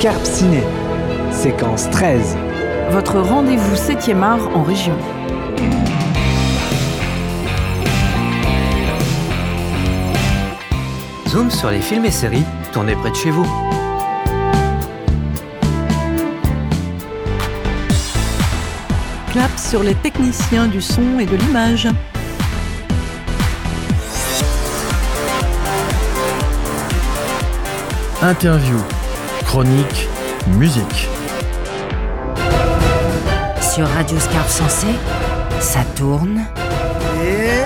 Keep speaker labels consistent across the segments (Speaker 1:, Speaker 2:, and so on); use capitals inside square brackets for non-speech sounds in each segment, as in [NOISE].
Speaker 1: Scarpe Ciné, séquence 13.
Speaker 2: Votre rendez-vous 7e art en région.
Speaker 3: Zoom sur les films et séries tournés près de chez vous.
Speaker 2: Clap sur les techniciens du son et de l'image.
Speaker 4: Interview, chronique, musique.
Speaker 5: Sur Radio Scarpe Sensé, ça tourne.
Speaker 6: Et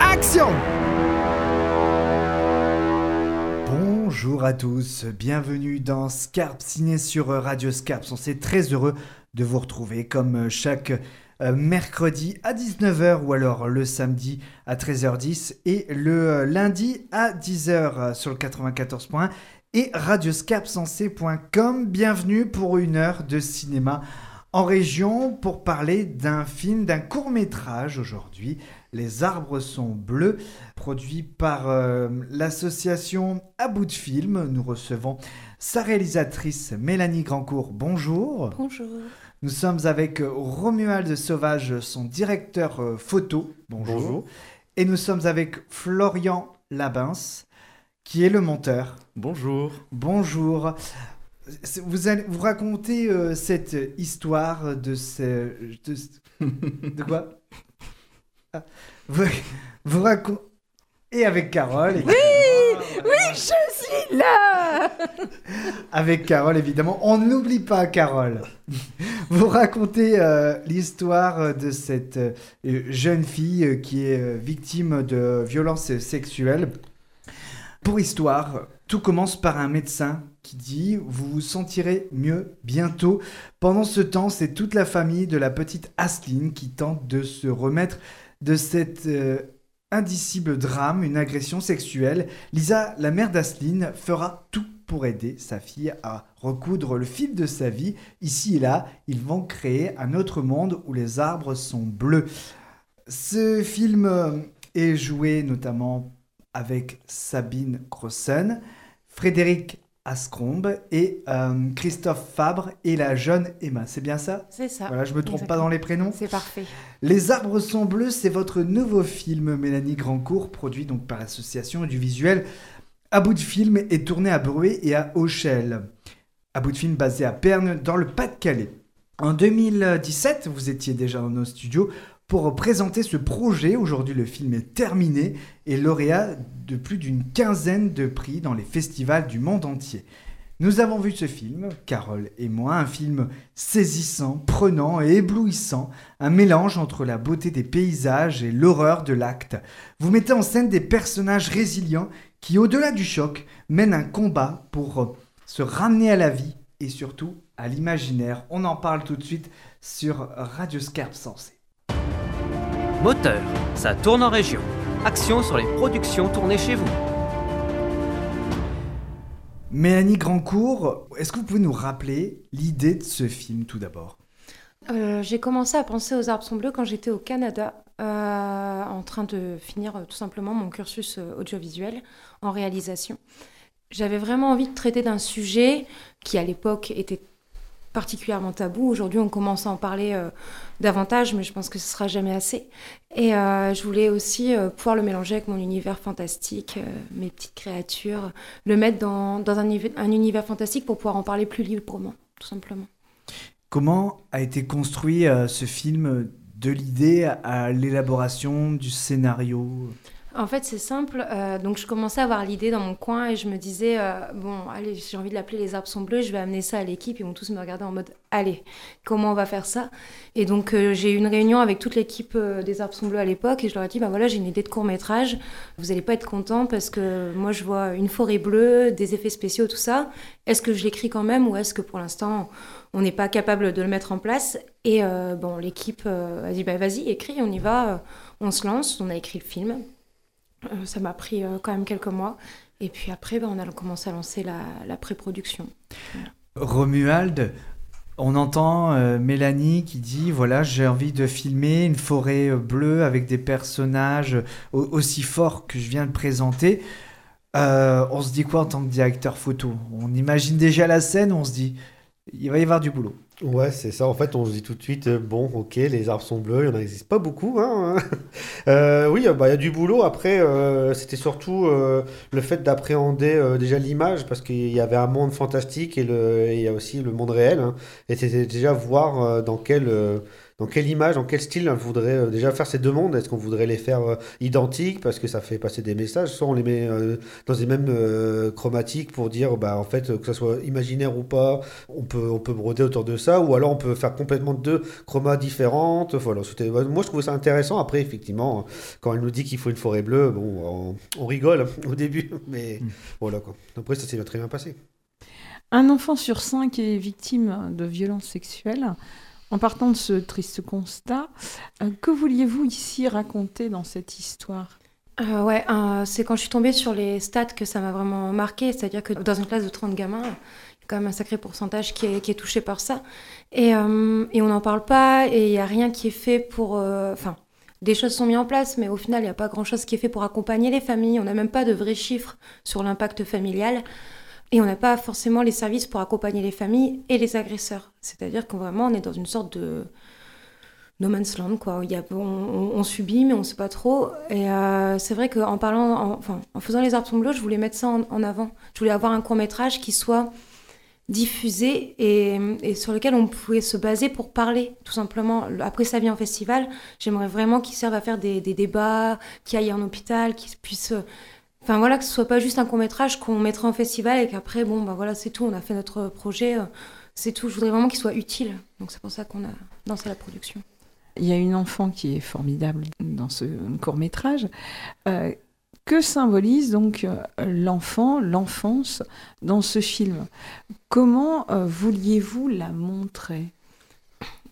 Speaker 6: action Bonjour à tous, bienvenue dans Scarpe Ciné sur Radio Scarpe. On est très heureux de vous retrouver comme chaque euh, mercredi à 19h ou alors le samedi à 13h10 et le euh, lundi à 10h sur le 94.1 et radioscarpsensé.com. Bienvenue pour une heure de cinéma en région pour parler d'un film, d'un court métrage aujourd'hui. Les arbres sont bleus, produit par euh, l'association À bout de film. Nous recevons sa réalisatrice Mélanie Grandcourt. Bonjour.
Speaker 7: Bonjour.
Speaker 6: Nous sommes avec Romuald Sauvage, son directeur euh, photo. Bonjour. Et nous sommes avec Florian Labins, qui est le monteur.
Speaker 4: Bonjour.
Speaker 6: Bonjour. Vous allez vous raconter euh, cette histoire de ce. De, de quoi? [LAUGHS] Ah, Vous, vous racontez. Et avec Carole.
Speaker 7: Oui, oui, je suis là. [LAUGHS]
Speaker 6: Avec Carole, évidemment. On n'oublie pas Carole. Vous racontez euh, l'histoire de cette euh, jeune fille qui est victime de violences sexuelles. Pour histoire, tout commence par un médecin qui dit vous vous sentirez mieux bientôt. Pendant ce temps, c'est toute la famille de la petite Asline qui tente de se remettre de cet euh, indicible drame, une agression sexuelle. Lisa, la mère d'Asline, fera tout pour aider sa fille à recoudre le fil de sa vie. Ici et là, ils vont créer un autre monde où les arbres sont bleus. Ce film euh, est joué notamment avec Sabine Grossen, Frédéric Ascombe et euh, Christophe Fabre et la jeune Emma. C'est bien ça?
Speaker 7: C'est ça.
Speaker 6: Voilà, je me trompe pas dans les prénoms
Speaker 7: C'est parfait.
Speaker 6: Les arbres sont bleus, c'est votre nouveau film, Mélanie Grandcourt, produit donc par l'association du visuel À bout de film et tourné à Bruay et à Auchel. À bout de film basé à Perne, dans le Pas-de-Calais. En 2017, vous étiez déjà dans nos studios pour présenter ce projet. Aujourd'hui, le film est terminé et lauréat de plus d'une quinzaine de prix dans les festivals du monde entier. Nous avons vu ce film, Carole et moi, un film saisissant, prenant et éblouissant, un mélange entre la beauté des paysages et l'horreur de l'acte. Vous mettez en scène des personnages résilients qui, au-delà du choc, mènent un combat pour se ramener à la vie et surtout à l'imaginaire. On en parle tout de suite sur Radio Scarpe.
Speaker 3: Moteur, ça tourne en région. Action sur les productions tournées chez vous.
Speaker 6: Mélanie Grandcourt, est-ce que vous pouvez nous rappeler l'idée de ce film tout d'abord?
Speaker 7: Euh, j'ai commencé à penser aux arbres sont bleus quand j'étais au Canada, euh, en train de finir euh, tout simplement mon cursus audiovisuel en réalisation. J'avais vraiment envie de traiter d'un sujet qui à l'époque était particulièrement tabou. Aujourd'hui, on commence à en parler euh, davantage, mais je pense que ce sera jamais assez. Et euh, je voulais aussi euh, pouvoir le mélanger avec mon univers fantastique, mes petites créatures, le mettre dans, un, univ- un univers fantastique pour pouvoir en parler plus librement, tout simplement.
Speaker 6: Comment a été construit ce film de l'idée à l'élaboration du scénario?
Speaker 7: En fait, c'est simple. euh, donc, je commençais à avoir l'idée dans mon coin et je me disais, euh, bon, allez, j'ai envie de l'appeler Les arbres sont bleus, je vais amener ça à l'équipe. Ils vont tous me regarder en mode, allez, comment on va faire ça? Et donc, euh, j'ai eu une réunion avec toute l'équipe des arbres sont bleus à l'époque et je leur ai dit, bah voilà, j'ai une idée de court métrage. Vous n'allez pas être contents parce que moi, je vois une forêt bleue, des effets spéciaux, tout ça. Est-ce que je l'écris quand même ou est-ce que pour l'instant, on n'est pas capable de le mettre en place? Et bon, l'équipe a dit, bah vas-y, écris, on y va. On se lance, on a écrit le film. Euh, ça m'a pris euh, quand même quelques mois. Et puis après, ben, on a commencé à lancer la, pré-production.
Speaker 6: Romuald, on entend euh, Mélanie qui dit voilà, j'ai envie de filmer une forêt bleue avec des personnages au- aussi forts que je viens de présenter. On se dit quoi en tant que directeur photo? On imagine déjà la scène, on se dit il va y avoir du boulot.
Speaker 8: Ouais, c'est ça. En fait, on se dit tout de suite, euh, bon, ok, les arbres sont bleus, il n'y en existe pas beaucoup. Hein. [LAUGHS] Euh, oui, bah, il y a du boulot. Après, euh, c'était surtout euh, le fait d'appréhender euh, déjà l'image, parce qu'il y avait un monde fantastique et il y a aussi le monde réel. hein. Et c'était déjà voir euh, dans quel, dans quelle image, dans quel style on voudrait euh, déjà faire ces deux mondes. Est-ce qu'on voudrait les faire euh, identiques, parce que ça fait passer des messages, soit on les met euh, dans les mêmes euh, chromatiques pour dire, bah, en fait, que ça soit imaginaire ou pas, on peut, on peut broder autour de ça, ou alors on peut faire complètement deux chromats différentes. Voilà, c'était- moi, je trouvais ça intéressant. Après, effectivement, quand elle nous dit qu'il faut une forêt bleue, bon, on, on rigole [LAUGHS] au début, mais voilà quoi. Après, ça s'est très bien passé.
Speaker 2: Un enfant sur cinq est victime de violences sexuelles. En partant de ce triste constat, euh, que vouliez-vous ici raconter dans cette histoire?
Speaker 7: Euh, ouais, euh, c'est quand je suis tombée sur les stats que ça m'a vraiment marqué. C'est-à-dire que dans une classe de 30 gamins, il y a quand même un sacré pourcentage qui est, touché par ça. Et, et on n'en parle pas, et il n'y a rien qui est fait pour. Enfin, des choses sont mises en place, mais au final, il n'y a pas grand-chose qui est fait pour accompagner les familles. On n'a même pas de vrais chiffres sur l'impact familial. Et on n'a pas forcément les services pour accompagner les familles et les agresseurs. C'est-à-dire qu'on vraiment, on est dans une sorte de no man's land, quoi. On, subit, mais on ne sait pas trop. Et euh, c'est vrai qu'en parlant, en, enfin, en faisant Les Arbres sont je voulais mettre ça en, avant. Je voulais avoir un court-métrage qui soit diffusé et, et sur lequel on pouvait se baser pour parler, tout simplement. Après sa vie en festival, j'aimerais vraiment qu'il serve à faire des, des débats, qu'il aille en hôpital, qu'il puisse... Enfin voilà, que ce soit pas juste un court-métrage qu'on mettrait en festival et qu'après, bon, ben voilà, c'est tout, on a fait notre projet, euh, c'est tout. Je voudrais vraiment qu'il soit utile. Donc c'est pour ça qu'on a lancé la production.
Speaker 2: Il y a une enfant qui est formidable dans ce court métrage. Euh, que symbolise donc euh, l'enfant, l'enfance dans ce film? Comment euh, vouliez-vous la montrer?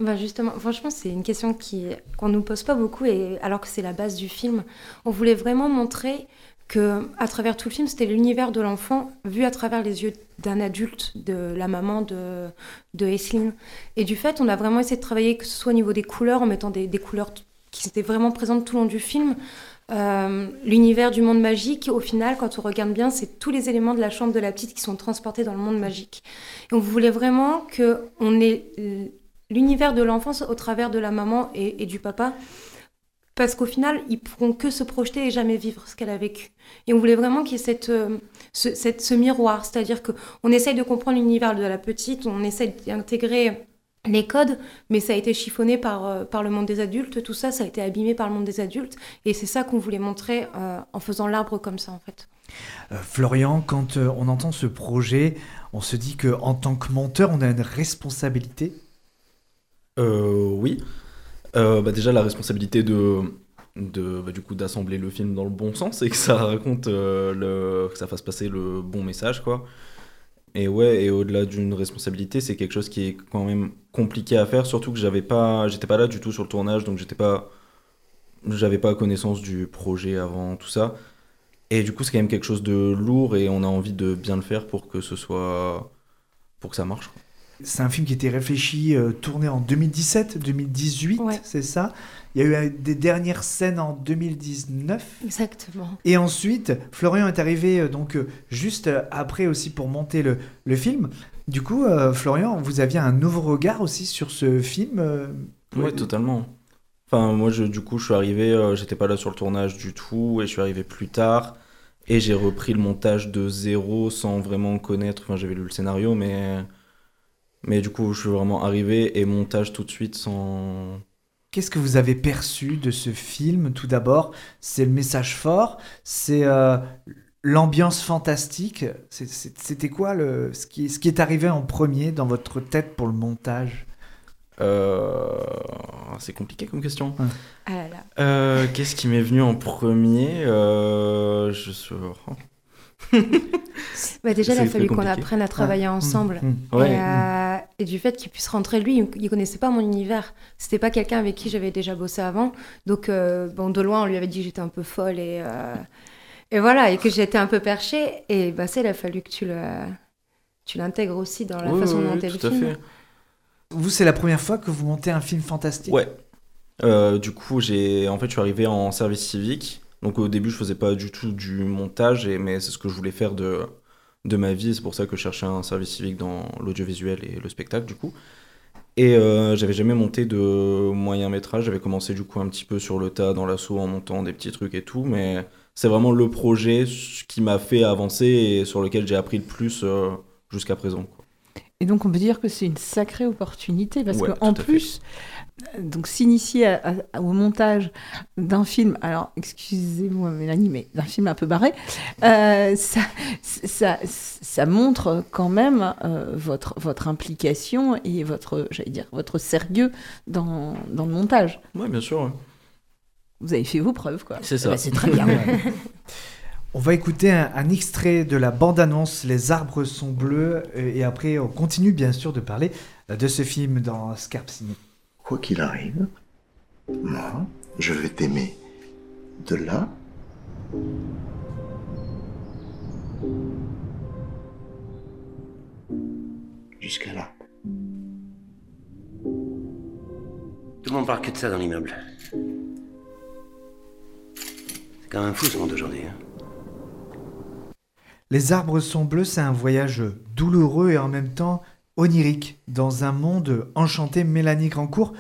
Speaker 7: Bah justement, franchement, c'est une question qui qu'on nous pose pas beaucoup et alors que c'est la base du film, on voulait vraiment montrer que à travers tout le film, c'était l'univers de l'enfant vu à travers les yeux d'un adulte, de la maman de de. Et du fait, on a vraiment essayé de travailler que ce soit au niveau des couleurs, en mettant des, couleurs qui étaient vraiment présentes tout le long du film. Euh, l'univers du monde magique, au final, quand on regarde bien, c'est tous les éléments de la chambre de la petite qui sont transportés dans le monde magique. Et on voulait vraiment que on ait l'univers de l'enfance au travers de la maman et du papa. Parce qu'au final, ils pourront que se projeter et jamais vivre ce qu'elle a vécu. Et on voulait vraiment qu'il y ait cette, euh, ce, cette- ce miroir, c'est-à-dire qu'on essaye de comprendre l'univers de la petite, on essaye d'intégrer les codes, mais ça a été chiffonné par, euh, par le monde des adultes, tout ça, ça a été abîmé par le monde des adultes, et c'est ça qu'on voulait montrer euh, en faisant l'arbre comme ça, en fait.
Speaker 6: Euh, Florian, quand euh, on entend ce projet, on se dit que en tant que monteur, on a une responsabilité?
Speaker 9: Euh, oui. Euh, bah déjà, la responsabilité de, de bah, du coup, d'assembler le film dans le bon sens et que ça raconte, euh, le, que ça fasse passer le bon message, quoi. Et ouais, et au-delà d'une responsabilité, c'est quelque chose qui est quand même compliqué à faire, surtout que j'avais pas, j'étais pas là du tout sur le tournage, donc j'étais pas, j'avais pas connaissance du projet avant tout ça. Et du coup, c'est quand même quelque chose de lourd et on a envie de bien le faire pour que ce soit, pour que ça marche.
Speaker 6: C'est un film qui était réfléchi, euh, tourné en 2017, 2018,
Speaker 7: Ouais.
Speaker 6: c'est ça? Il y a eu euh, des dernières scènes en 2019.
Speaker 7: Exactement.
Speaker 6: Et ensuite, Florian est arrivé euh, donc euh, juste après aussi pour monter le, le film. Du coup, euh, Florian, vous aviez un nouveau regard aussi sur ce film euh,
Speaker 9: Ouais, totalement. Enfin, moi, je, du coup, je suis arrivé, euh, j'étais pas là sur le tournage du tout, et je suis arrivé plus tard, et j'ai repris le montage de zéro sans vraiment connaître. Enfin, j'avais lu le scénario, mais. Mais du coup, je suis vraiment arrivé et montage tout de suite sans.
Speaker 6: Qu'est-ce que vous avez perçu de ce film Tout d'abord, c'est le message fort, c'est euh, l'ambiance fantastique. C'était quoi le, ce, qui, ce qui est arrivé en premier dans votre tête pour le montage?
Speaker 9: Euh, C'est compliqué comme question.
Speaker 7: Ah là là.
Speaker 9: Euh, Qu'est-ce qui m'est venu en premier? Euh, Je suis. [LAUGHS]
Speaker 7: Bah déjà, il a
Speaker 9: C'est
Speaker 7: fallu qu'on apprenne à travailler ensemble.
Speaker 6: Mmh, mmh.
Speaker 9: Ouais.
Speaker 7: Et, euh, et du fait qu'il puisse rentrer lui, il- connaissait pas mon univers. C'était pas quelqu'un avec qui j'avais déjà bossé avant. Donc, euh, bon, de loin, on lui avait dit que j'étais un peu folle et, euh, et voilà, et que j'étais un peu perchée. Et bah, ça, il a fallu que tu le, tu l'intègres aussi dans la
Speaker 9: Oui,
Speaker 7: façon
Speaker 9: oui,
Speaker 7: de
Speaker 9: oui,
Speaker 7: le
Speaker 9: à fait.
Speaker 6: Vous, c'est la première fois que vous montez un film fantastique?
Speaker 9: Ouais. Euh, du coup, j'ai en fait, je suis arrivé en service civique. Donc au début, je faisais pas du tout du montage, et, mais c'est ce que je voulais faire de, de ma vie. C'est pour ça que je cherchais un service civique dans l'audiovisuel et le spectacle, du coup. Et euh, j'avais jamais monté de moyen métrage. J'avais commencé du coup un petit peu sur le tas dans l'assaut en montant des petits trucs et tout, mais c'est vraiment le projet qui m'a fait avancer et sur lequel j'ai appris le plus euh, jusqu'à présent. Quoi.
Speaker 2: Et donc on peut dire que c'est une sacrée opportunité parce
Speaker 9: Ouais,
Speaker 2: qu'en plus, donc s'initier au montage d'un film, alors excusez-moi Mélanie, mais d'un film un peu barré, euh, ça, ça, ça montre quand même euh, votre, votre implication et votre, j'allais dire, votre sérieux dans, dans le montage.
Speaker 9: Ouais, bien sûr.
Speaker 2: Vous avez fait vos preuves, quoi.
Speaker 9: C'est ça.
Speaker 2: Bah, c'est très bien. [LAUGHS]
Speaker 6: On va écouter un, un extrait de la bande-annonce Les arbres sont bleus et après on continue bien sûr de parler euh, de ce film dans Scarpe Ciné.
Speaker 10: Quoi qu'il arrive, moi, je vais t'aimer de là jusqu'à là.
Speaker 11: Tout le monde parle que de ça dans l'immeuble. C'est quand même fou ce monde aujourd'hui. Hein.
Speaker 6: Les arbres sont bleus, c'est un voyage douloureux et en même temps onirique dans un monde enchanté. Mélanie Grandcourt,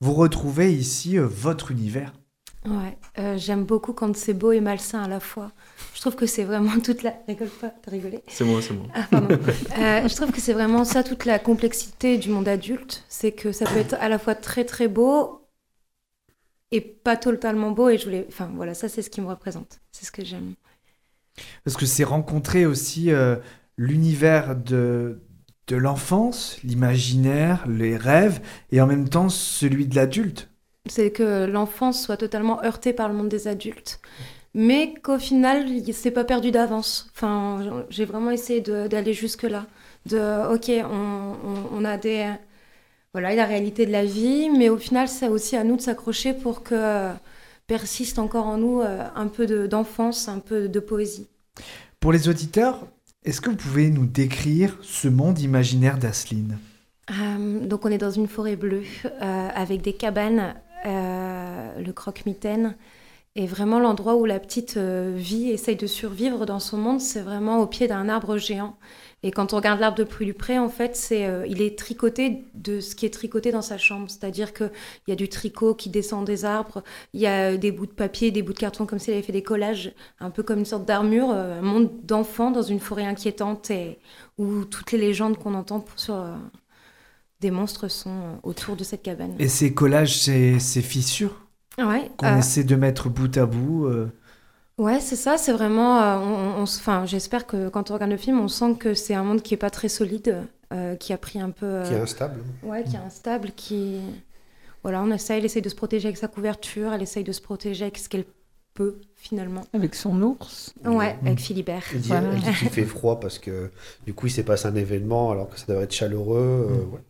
Speaker 6: vous retrouvez ici euh, votre univers.
Speaker 7: Ouais, euh, j'aime beaucoup quand c'est beau et malsain à la fois. Je trouve que c'est vraiment toute la. Rigole pas, t'as rigolé?
Speaker 9: C'est moi, c'est moi.
Speaker 7: Ah, pardon. Euh, je trouve que c'est vraiment ça, toute la complexité du monde adulte. C'est que ça peut être à la fois très très beau et pas totalement beau. Et je voulais. Enfin voilà, ça c'est ce qui me représente. C'est ce que j'aime.
Speaker 6: Parce que c'est rencontrer aussi euh, l'univers de, de l'enfance, l'imaginaire, les rêves, et en même temps celui de l'adulte.
Speaker 7: C'est que l'enfance soit totalement heurtée par le monde des adultes. Mais qu'au final, il- c'est pas perdu d'avance. Enfin, j'ai vraiment essayé d'aller jusque-là. De, ok, on, on- on a des. Voilà, la réalité de la vie, mais au final, c'est aussi à nous de s'accrocher pour que persiste encore en nous euh, un peu de- d'enfance, un peu de poésie.
Speaker 6: Pour les auditeurs, est-ce que vous pouvez nous décrire ce monde imaginaire d'Asseline?
Speaker 7: Euh, donc on est dans une forêt bleue euh, avec des cabanes, euh, le croque-mitaine. Et vraiment l'endroit où la petite vit, essaye de survivre dans son monde, c'est vraiment au pied d'un arbre géant. Et quand on regarde l'arbre de plus près, en fait, c'est, euh, il est tricoté de ce qui est tricoté dans sa chambre. C'est-à-dire qu'il y a du tricot qui descend des arbres, il y a des bouts de papier, des bouts de carton, comme si elle avait fait des collages, un peu comme une sorte d'armure, euh, un monde d'enfants dans une forêt inquiétante et où toutes les légendes qu'on entend pour- sur, euh, des monstres sont autour de cette cabane.
Speaker 6: Et ces collages, ces, ces fissures
Speaker 7: Ouais,
Speaker 6: qu'on
Speaker 7: euh,
Speaker 6: essaie de mettre bout à bout
Speaker 7: ouais, c'est ça, c'est vraiment. euh, on, enfin, j'espère que quand on regarde le film, on sent que c'est un monde qui est pas très solide, euh, qui a pris un peu. euh,
Speaker 8: Qui est instable.
Speaker 7: Ouais, qui est instable, qui. Voilà, on essaye, elle essaye de se protéger avec sa couverture, elle essaye de se protéger avec ce qu'elle peut finalement.
Speaker 2: Avec son ours.
Speaker 7: Ouais, avec Philibert.
Speaker 8: Elle dit,
Speaker 7: Voilà.
Speaker 8: elle dit qu'il fait froid parce que du coup il s'est passé un événement alors que ça devrait être chaleureux. euh,
Speaker 6: Mm.
Speaker 8: ouais.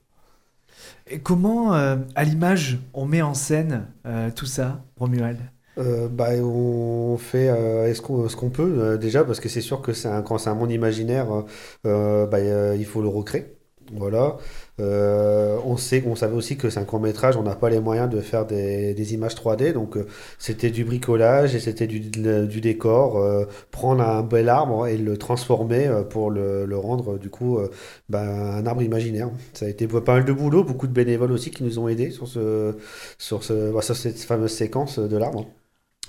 Speaker 6: Et comment, euh, à l'image, on met en scène euh, tout ça, Romuald?
Speaker 8: Euh, bah, on fait euh, est-ce qu'on, ce qu'on peut euh, déjà parce que c'est sûr que c'est un, quand c'est un monde imaginaire, euh, bah, il faut le recréer. Voilà. On sait, on savait aussi que c'est un court métrage, on n'a pas les moyens de faire des, des images 3D, donc c'était du bricolage et c'était du, du décor. prendre un bel arbre et le transformer pour le, le rendre du coup bah, un arbre imaginaire. Ça a été pas mal de boulot, beaucoup de bénévoles aussi qui nous ont aidés sur ce, sur ce, bah, sur cette fameuse séquence de l'arbre.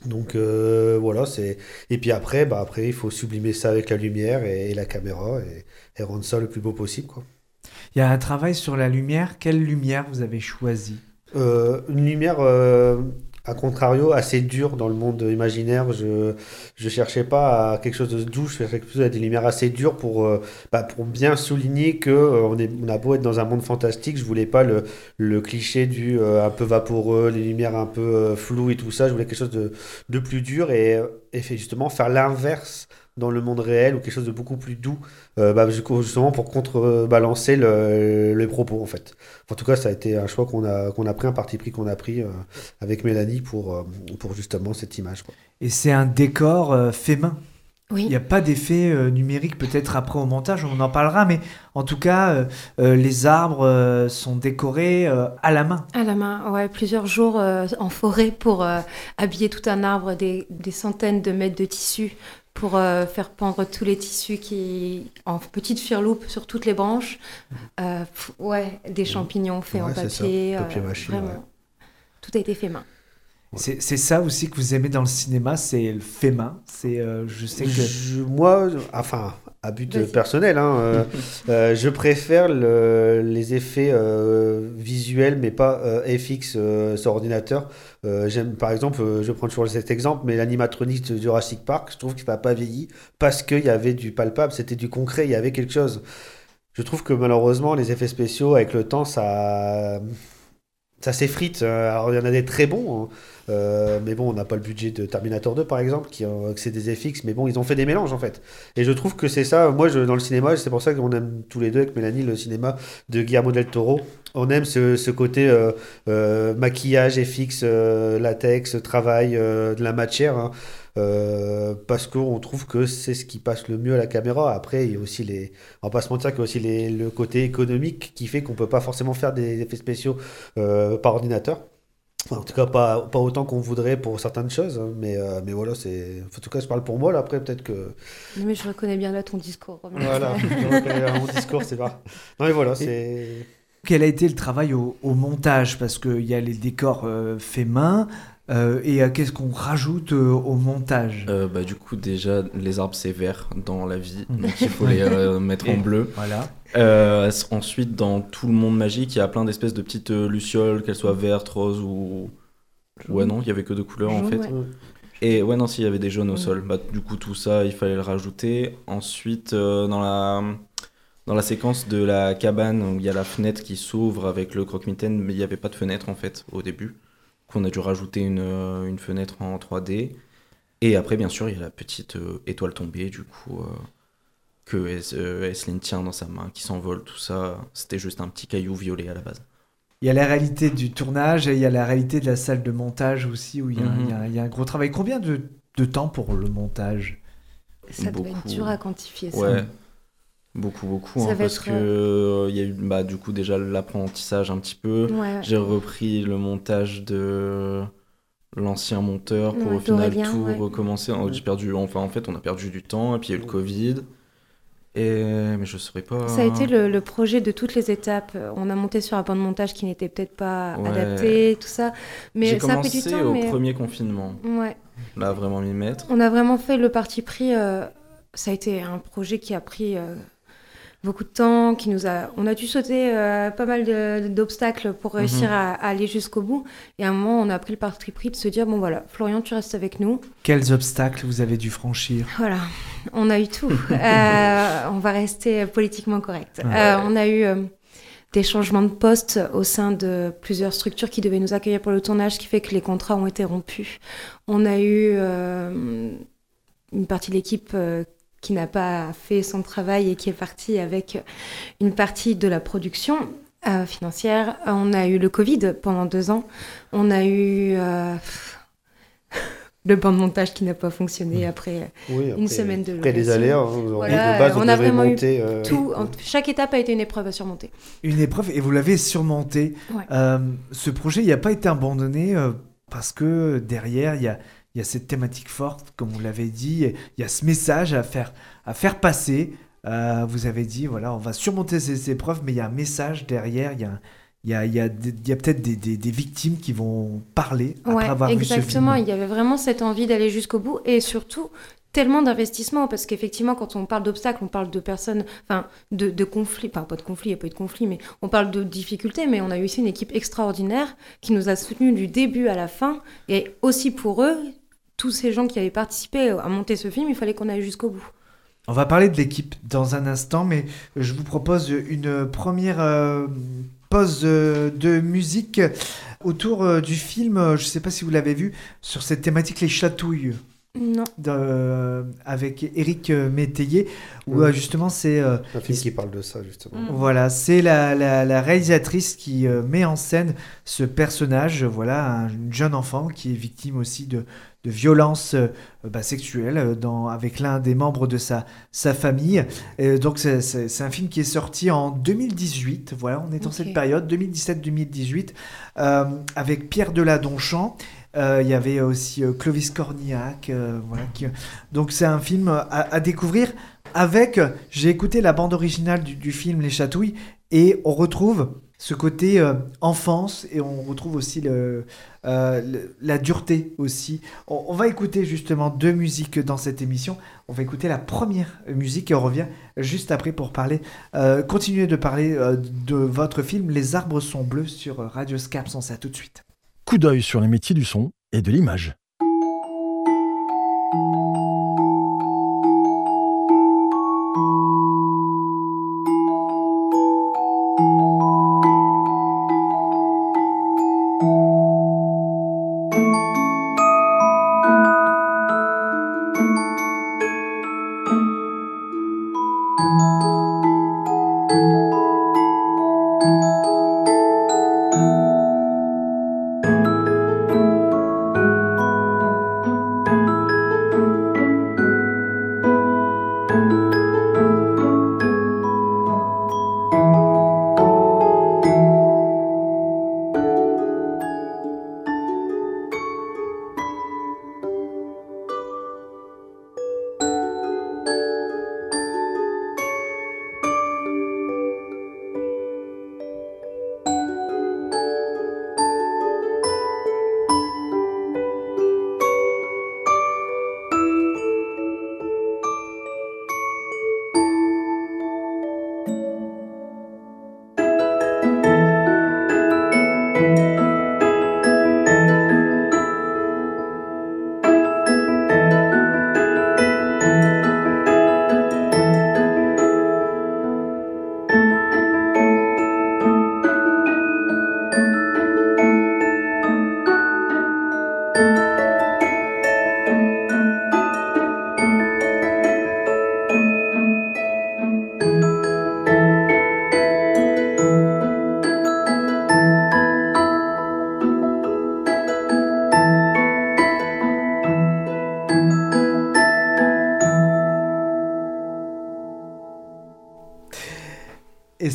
Speaker 8: Donc euh, voilà, c'est et puis après, bah après il faut sublimer ça avec la lumière et, et la caméra et, et rendre ça le plus beau possible quoi.
Speaker 6: Il y a un travail sur la lumière. Quelle lumière vous avez choisi
Speaker 8: Euh, une lumière euh, à contrario assez dure dans le monde imaginaire. Je je cherchais pas à quelque chose de doux, je cherchais plutôt à des lumières assez dures pour euh, bah, pour bien souligner que euh, on est on a beau être dans un monde fantastique, je voulais pas le le cliché du euh, un peu vaporeux, les lumières un peu euh, floues et tout ça. Je voulais quelque chose de de plus dur et et justement faire l'inverse dans le monde réel ou quelque chose de beaucoup plus doux, euh, bah, justement pour contrebalancer le, les propos en fait. En tout cas, ça a été un choix qu'on a, qu'on a pris, un parti pris qu'on a pris euh, avec Mélanie pour, euh, pour justement cette image. Quoi.
Speaker 6: Et c'est un décor euh, fait main.
Speaker 7: Oui.
Speaker 6: Il n'y a pas d'effet euh, numérique peut-être après au montage, on en parlera, mais en tout cas, euh, euh, les arbres euh, sont décorés euh, à la main.
Speaker 7: À la main, ouais, plusieurs jours euh, en forêt pour euh, habiller tout un arbre, des, des centaines de mètres de tissu pour euh, faire pendre tous les tissus qui en petites firloupes sur toutes les branches. Euh, pff, ouais, des champignons faits en
Speaker 8: Ouais,
Speaker 7: papier.
Speaker 8: Papier
Speaker 7: euh,
Speaker 8: machine,
Speaker 7: vraiment.
Speaker 8: ouais.
Speaker 7: Tout a été fait main.
Speaker 6: C'est c'est ça aussi que vous aimez dans le cinéma, c'est le fait main. C'est, euh, je sais que
Speaker 8: Je- moi, enfin, à but personnel, hein, euh, [LAUGHS] euh, je préfère le- les effets euh, visuels, mais pas euh, FX euh, sur ordinateur. Euh, J'aime, par exemple, euh, je prends toujours cet exemple, mais l'animatronique de Jurassic Park, je trouve qu'il n'a pas vieilli parce qu'il y avait du palpable, c'était du concret, il y avait quelque chose. Je trouve que malheureusement, les effets spéciaux, avec le temps, ça, ça s'effrite. Euh, Alors, il y en a des très bons, hein. Euh, mais bon, on n'a pas le budget de Terminator 2, par exemple, qui que c'est des FX, mais bon, ils ont fait des mélanges, en fait. Et je trouve que c'est ça, moi, je, dans le cinéma, c'est pour ça qu'on aime tous les deux avec Mélanie le cinéma de Guillermo del Toro. On aime ce, côté euh, euh, maquillage, FX, euh, latex, travail euh, de la matière, hein. Euh, parce qu'on trouve que c'est ce qui passe le mieux à la caméra. Après, il y a aussi les, on va pas se mentir qu'il y a aussi les, le côté économique qui fait qu'on peut pas forcément faire des effets spéciaux euh, par ordinateur. Enfin, en tout cas, pas, pas autant qu'on voudrait pour certaines choses, hein, mais, euh, mais voilà, c'est. En tout cas, je parle pour moi, là, après, peut-être que.
Speaker 7: Mais je reconnais bien là ton discours. Romain.
Speaker 8: Voilà, je reconnais mon discours, c'est pas. Non, mais voilà, c'est.
Speaker 6: quel a été le travail au, au montage? Parce qu'il y a les décors euh, faits main, euh, et euh, qu'est-ce qu'on rajoute euh, au montage?
Speaker 9: Euh, bah, du coup, déjà, les arbres, c'est vert dans la vie, [LAUGHS] donc il faut les euh, mettre
Speaker 6: Et
Speaker 9: en bleu.
Speaker 6: Voilà.
Speaker 9: Euh, ensuite, dans tout le monde magique, il y a plein d'espèces de petites euh, lucioles, qu'elles soient vertes, roses ou. Ouais, non, il y avait que deux couleurs en fait.
Speaker 7: ouais.
Speaker 9: Et ouais, non, si, il y avait des jaunes au sol. Bah, du coup, tout ça, il fallait le rajouter. Ensuite, euh, dans la. Dans la séquence de la cabane où il y a la fenêtre qui s'ouvre avec le croque-mitaine, mais il n'y avait pas de fenêtre en fait au début. Qu'on a dû rajouter une, euh, une fenêtre en 3D. Et après, bien sûr, il y a la petite euh, étoile tombée, du coup, euh, que Es- euh, Esline tient dans sa main, qui s'envole, tout ça. C'était juste un petit caillou violet à la base.
Speaker 6: Il y a la réalité du tournage et il y a la réalité de la salle de montage aussi où il y a,
Speaker 9: Mhm.
Speaker 6: il y a- il y a un gros travail. Combien de, de temps pour le montage?
Speaker 7: Ça doit être dur à quantifier ça.
Speaker 9: Ouais. Beaucoup, beaucoup. Hein, parce
Speaker 7: être,
Speaker 9: que euh, il y a eu bah, du coup déjà l'apprentissage un petit peu.
Speaker 7: Ouais.
Speaker 9: J'ai repris le montage de l'ancien monteur pour
Speaker 7: Ouais,
Speaker 9: au final tout
Speaker 7: ouais.
Speaker 9: recommencer. J'ai perdu, enfin en fait on a perdu du temps et puis il y a eu le Covid. Et mais je saurais pas.
Speaker 7: Ça a été le, le projet de toutes les étapes. On a monté sur un plan de montage qui n'était peut-être pas
Speaker 9: Ouais.
Speaker 7: adapté, tout ça. Mais ça a pris
Speaker 9: commencé
Speaker 7: du temps.
Speaker 9: au
Speaker 7: mais...
Speaker 9: premier confinement.
Speaker 7: Ouais.
Speaker 9: Là vraiment m'y mettre.
Speaker 7: On a vraiment fait le parti pris. euh, ça a été un projet qui a pris euh, beaucoup de temps, qui nous a. On a dû sauter euh, pas mal d'obstacles pour réussir
Speaker 9: Mhm.
Speaker 7: à, à aller jusqu'au bout. Et à un moment, on a pris le parti pris de se dire bon voilà, Florian, tu restes avec nous.
Speaker 6: Quels obstacles vous avez dû franchir?
Speaker 7: Voilà, on a eu tout. [LAUGHS] Euh, on va rester politiquement correct.
Speaker 6: Ouais.
Speaker 7: Euh, on a eu des changements de poste au sein de plusieurs structures qui devaient nous accueillir pour le tournage, ce qui fait que les contrats ont été rompus. On a eu une partie de l'équipe qui n'a pas fait son travail et qui est partie avec une partie de la production. euh, financière. On a eu le Covid pendant deux ans. On a eu euh, [LAUGHS] le banc de montage qui n'a pas fonctionné après
Speaker 8: Oui,
Speaker 7: une semaine de
Speaker 8: après les
Speaker 7: location.
Speaker 8: aléas, hein,
Speaker 7: Voilà,
Speaker 8: de base, on
Speaker 7: on a vraiment
Speaker 8: monter,
Speaker 7: eu
Speaker 8: euh,
Speaker 7: tout. En- Chaque étape a été une épreuve à surmonter.
Speaker 6: Une épreuve et vous l'avez surmonté.
Speaker 7: Ouais.
Speaker 6: Euh, ce projet, il n'a pas été abandonné euh, parce que derrière, il y a, il y a cette thématique forte, comme vous l'avez dit, il y a ce message à faire, à faire passer. Euh, vous avez dit, voilà, on va surmonter ces épreuves, mais il y a un message derrière, il y a, il y a, y a, y a peut-être des, des- des victimes qui vont parler après
Speaker 7: Ouais,
Speaker 6: avoir vu ce
Speaker 7: exactement.
Speaker 6: film.
Speaker 7: Il y avait vraiment cette envie d'aller jusqu'au bout et surtout tellement d'investissement parce qu'effectivement, quand on parle d'obstacles, on parle de personnes, enfin, de, de conflits, enfin, pas de conflits, il n'y a pas eu de conflit, mais on parle de difficultés. Mais on a eu aussi une équipe extraordinaire qui nous a soutenus du début à la fin et aussi pour eux, tous ces gens qui avaient participé à monter ce film, il fallait qu'on aille jusqu'au bout.
Speaker 6: On va parler de l'équipe dans un instant, mais je vous propose une première euh, pause euh, de musique autour euh, du film. Je ne sais pas si vous l'avez vu, sur cette thématique Les Chatouilles.
Speaker 7: Non.
Speaker 6: de- euh, avec Eric Métayer, où justement c'est euh,
Speaker 8: Un film qui parle de ça, justement.
Speaker 6: voilà, c'est la, la- la réalisatrice qui euh, met en scène ce personnage, voilà, un jeune enfant qui est victime aussi de, de violences euh, bah, sexuelles euh, dans, avec l'un des membres de sa, sa famille. Et donc c'est- un film qui est sorti en 2018, voilà, on est dans cette période, 2017-2018, euh, avec Pierre Deladonchamp. Euh, Il y avait aussi euh, Clovis Cornillac, euh, voilà, qui- donc c'est un film à, à découvrir avec, j'ai écouté la bande originale du, du film Les Chatouilles, et on retrouve ce côté euh, enfance et on retrouve aussi euh, la dureté aussi. On, va écouter justement deux musiques dans cette émission. On va écouter la première musique et on revient juste après pour parler, euh, continuer de parler euh, de votre film Les arbres sont bleus sur Radio Scap. On ça tout de suite.
Speaker 4: Coup d'œil sur les métiers du son et de l'image.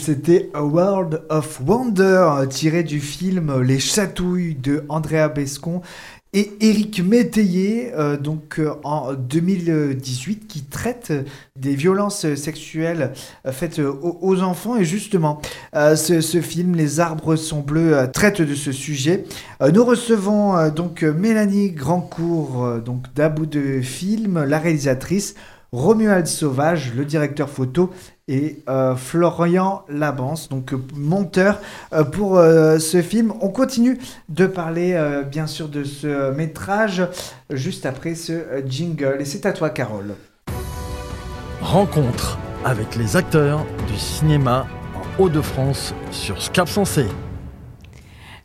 Speaker 6: C'était A World of Wonder, tiré du film Les Chatouilles de Andrea Bescon et Éric Métayer, euh, donc euh, en 2018, qui traite des violences sexuelles faites aux, enfants. Et justement, euh, ce, film, Les arbres sont bleus, traite de ce sujet. Nous recevons donc Mélanie Grandcourt, donc d'About de Film, la réalisatrice. Romuald Sauvage, le directeur photo, et euh, Florian Labance, donc euh, monteur euh, pour euh, ce film. On continue de parler euh, bien sûr de ce métrage juste après ce jingle. Et c'est à toi, Carole.
Speaker 4: Rencontre avec les acteurs du cinéma en Hauts-de-France sur Scap Sensé.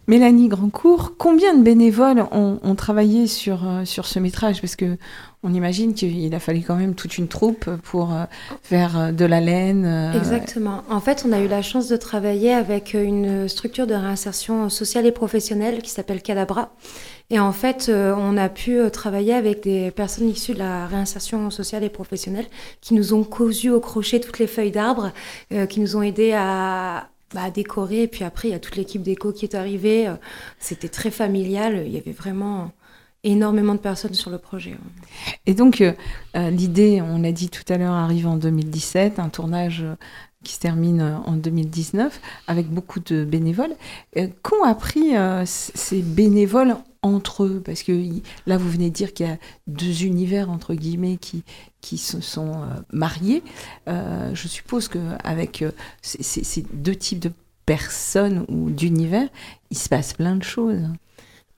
Speaker 2: Mélanie Grandcourt, combien de bénévoles ont, ont travaillé sur, sur ce métrage? Parce que on imagine qu'il a fallu quand même toute une troupe pour euh, faire euh, de la laine. euh,
Speaker 7: Exactement. En fait, on a eu la chance de travailler avec une structure de réinsertion sociale et professionnelle qui s'appelle Cadabra. Et en fait, on a pu travailler avec des personnes issues de la réinsertion sociale et professionnelle qui nous ont cousu au crochet toutes les feuilles d'arbres, qui nous ont aidés à, bah, décorer. Et puis après, il y a toute l'équipe d'éco qui est arrivée. C'était très familial. Il y avait vraiment énormément de personnes sur le projet.
Speaker 2: Et donc, euh, euh, l'idée, on l'a dit tout à l'heure, arrive en 2017, un tournage euh, qui se termine en 2019, avec beaucoup de bénévoles. Qu'ont appris ces bénévoles entre eux? Parce que là, vous venez de dire qu'il y a deux univers, entre guillemets, qui, qui se sont mariés. Je suppose qu'avec ces- ces deux types de personnes ou d'univers, il se passe plein de choses.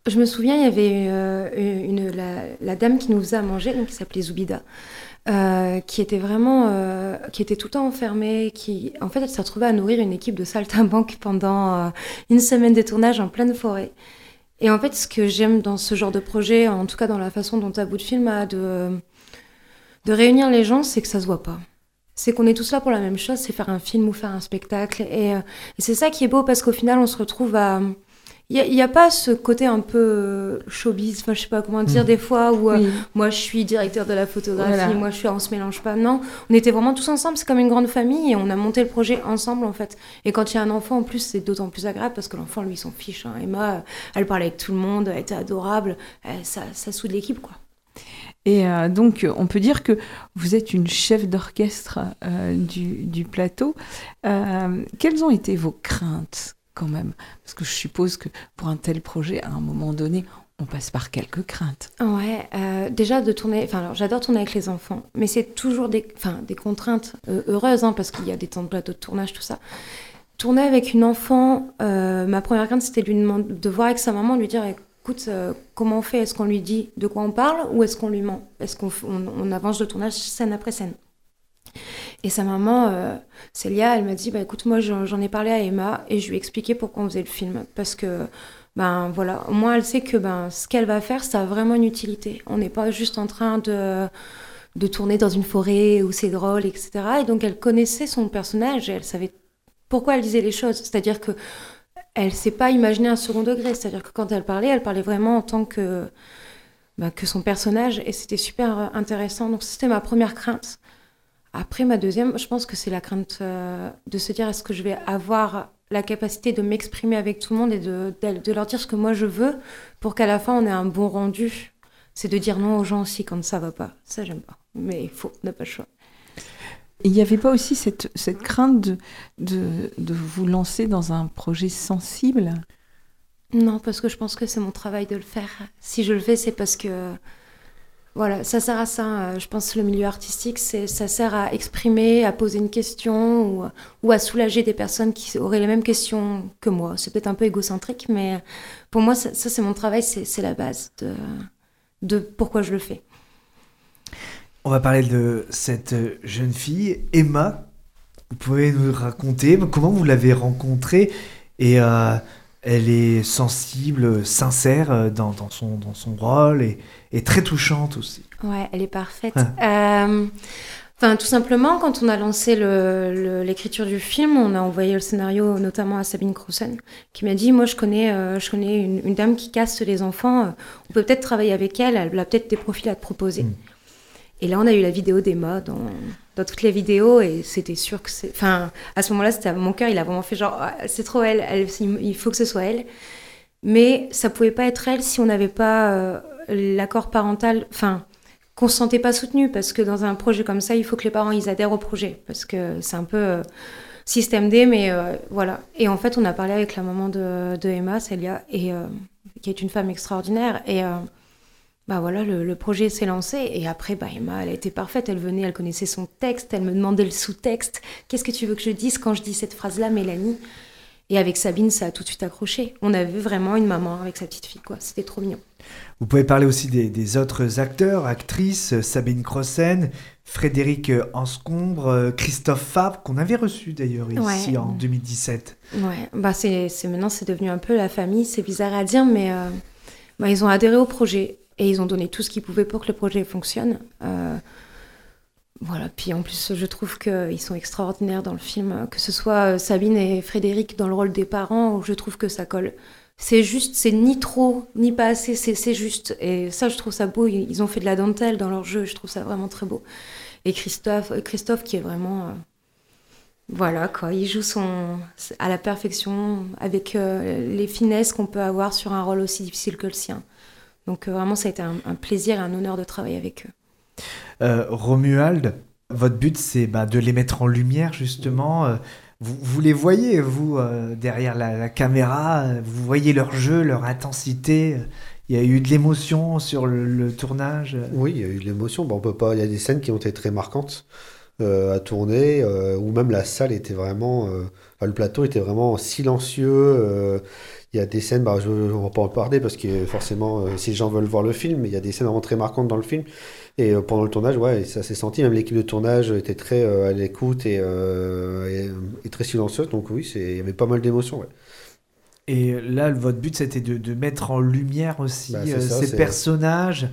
Speaker 7: Je me souviens, il y avait euh, une, la, dame qui nous faisait à manger, donc qui s'appelait Zoubida, euh, qui était vraiment, euh, qui était tout le temps enfermée, qui, en fait, elle s'est retrouvée à nourrir une équipe de saltimbanques pendant euh, une semaine de tournage en pleine forêt. Et en fait, ce que j'aime dans ce genre de projet, en tout cas dans la façon dont bout de film a de, de réunir les gens, c'est que ça se voit pas. C'est qu'on est tous là pour la même chose, c'est faire un film ou faire un spectacle. Et c'est ça qui est beau parce qu'au final, on se retrouve à Il n'y a, pas ce côté un peu euh, showbiz, enfin, je sais pas comment dire,
Speaker 2: Mm.
Speaker 7: des fois où euh, moi je suis directeur de la photographie,
Speaker 2: Voilà.
Speaker 7: moi je suis, on se mélange pas. Non, on était vraiment tous ensemble, c'est comme une grande famille et on a monté le projet ensemble en fait. Et quand il y a un enfant en plus, c'est d'autant plus agréable parce que l'enfant lui s'en fiche. hein. Emma, elle parlait avec tout le monde, elle était adorable, ça, ça soude l'équipe quoi.
Speaker 2: Et euh, donc, on peut dire que vous êtes une chef d'orchestre euh, du, du plateau. Euh, quelles ont été vos craintes quand même Parce que je suppose que pour un tel projet, à un moment donné, on passe par quelques craintes.
Speaker 7: Ouais, euh, déjà de tourner, enfin j'adore tourner avec les enfants, mais c'est toujours des, enfin, des contraintes euh, heureuses, hein, parce qu'il y a des temps de plateau de tournage, tout ça. Tourner avec une enfant, euh, ma première crainte c'était de, de voir avec sa maman, de lui dire écoute, comment on fait? Est-ce qu'on lui dit de quoi on parle ou est-ce qu'on lui ment? Est-ce qu'on avance le tournage scène après scène? Et sa maman, euh, Célia, elle m'a dit bah, écoute, moi j'en ai parlé à Emma et je lui ai expliqué pourquoi on faisait le film. Parce que ben voilà, au elle sait que ben, ce qu'elle va faire, ça a vraiment une utilité. On n'est pas juste en train de, de tourner dans une forêt où c'est drôle, etc. Et donc elle connaissait son personnage et elle savait pourquoi elle disait les choses. C'est-à-dire que elle s'est pas imaginée un second degré. C'est-à-dire que quand elle parlait, elle parlait vraiment en tant que, ben, que son personnage et c'était super euh, intéressant. Donc c'était ma première crainte. Après, ma deuxième, je pense que c'est la crainte euh, de se dire est-ce que je vais avoir la capacité de m'exprimer avec tout le monde et de, de, de leur dire ce que moi je veux pour qu'à la fin on ait un bon rendu? C'est de dire non aux gens aussi quand ça va pas. Ça, j'aime pas. Mais il faut, on n'a pas le choix.
Speaker 2: Il n'y avait pas aussi cette, cette crainte de, de, de vous lancer dans un projet sensible?
Speaker 7: Non, parce que je pense que c'est mon travail de le faire. Si je le fais, c'est parce que. Voilà, ça sert à ça. euh, Je pense que le milieu artistique, c'est, ça sert à exprimer, à poser une question ou, à soulager des personnes qui auraient les mêmes questions que moi. C'est peut-être un peu égocentrique, mais pour moi, ça, c'est mon travail, c'est, la base de, de pourquoi je le fais.
Speaker 6: On va parler de cette jeune fille, Emma. Vous pouvez nous raconter comment vous l'avez rencontrée et euh, elle est sensible, sincère euh, dans, dans, son, dans son rôle et, et très touchante aussi.
Speaker 7: Ouais, elle est parfaite.
Speaker 6: Ah.
Speaker 7: Euh, Enfin, tout simplement, quand on a lancé l'écriture du film, on a envoyé le scénario notamment à Sabine Crossen, qui m'a dit, moi je connais, euh, je connais une, une dame qui casse les enfants, euh, on peut peut-être travailler avec elle, elle a peut-être des profils à te proposer. Et là, on a eu la vidéo d'Emma dans, dans toutes les vidéos et c'était sûr que c'est... Enfin, à ce moment-là, c'était mon cœur, il a vraiment fait genre, Ah, c'est trop elle, elle, il faut que ce soit elle. Mais ça pouvait pas être elle si on n'avait pas euh, l'accord parental, enfin, qu'on se sentait pas soutenu parce que dans un projet comme ça, il faut que les parents ils adhèrent au projet parce que c'est un peu euh, système D, mais euh, voilà. Et en fait, on a parlé avec la maman de, Emma, Célia, et euh, qui est une femme extraordinaire. Et bah voilà, le, le projet s'est lancé. Et après, bah Emma, elle a été parfaite. Elle venait, elle connaissait son texte, elle me demandait le sous-texte. Qu'est-ce que tu veux que je dise quand je dis cette phrase-là, Mélanie? Et avec Sabine, ça a tout de suite accroché. On avait vraiment une maman avec sa petite fille, quoi. C'était trop mignon.
Speaker 6: Vous pouvez parler aussi des, des autres acteurs, actrices, euh, Sabine Crossen, Frédéric euh, Anscombre, euh, Christophe Fabre, qu'on avait reçu d'ailleurs ici
Speaker 7: Ouais.
Speaker 6: en 2017.
Speaker 7: Ouais, bah c'est, c'est maintenant c'est devenu un peu la famille, c'est bizarre à dire, mais euh, bah, ils ont adhéré au projet et ils ont donné tout ce qu'ils pouvaient pour que le projet fonctionne. Euh, voilà, puis en plus je trouve qu'ils sont extraordinaires dans le film, que ce soit euh, Sabine et Frédéric dans le rôle des parents, je trouve que ça colle. C'est juste, c'est ni trop, ni pas assez, c'est, juste. Et ça, je trouve ça beau. Ils ont fait de la dentelle dans leur jeu, je trouve ça vraiment très beau. Et Christophe, euh, Christophe qui est vraiment... euh, voilà, quoi. Il joue son, à la perfection avec les finesses qu'on peut avoir sur un rôle aussi difficile que le sien. Donc vraiment, ça a été un, un plaisir et un honneur de travailler avec eux.
Speaker 6: Euh, Romuald, votre but c'est bah, de les mettre en lumière justement. Euh, Vous, vous les voyez, vous, euh, derrière la, caméra, vous voyez leur jeu, leur intensité? Il y a eu de l'émotion sur le, le tournage?
Speaker 8: Oui, il y a eu de l'émotion. Bon, on peut pas. Il y a des scènes qui ont été très marquantes à tourner, euh, ou même la salle était vraiment. euh, enfin, le plateau était vraiment silencieux. euh, il y a des scènes, bah, je, on va pas en parler parce que forcément, euh, si les gens veulent voir le film, il y a des scènes vraiment très marquantes dans le film. Et euh, pendant le tournage, ouais, ça s'est senti. Même l'équipe de tournage était très euh, à l'écoute et, euh, et- et très silencieuse. Donc oui, il y avait pas mal d'émotions. Ouais.
Speaker 6: Et là, votre but c'était de, de mettre en lumière aussi
Speaker 8: Bah,
Speaker 6: euh,
Speaker 8: ça,
Speaker 6: ces personnages.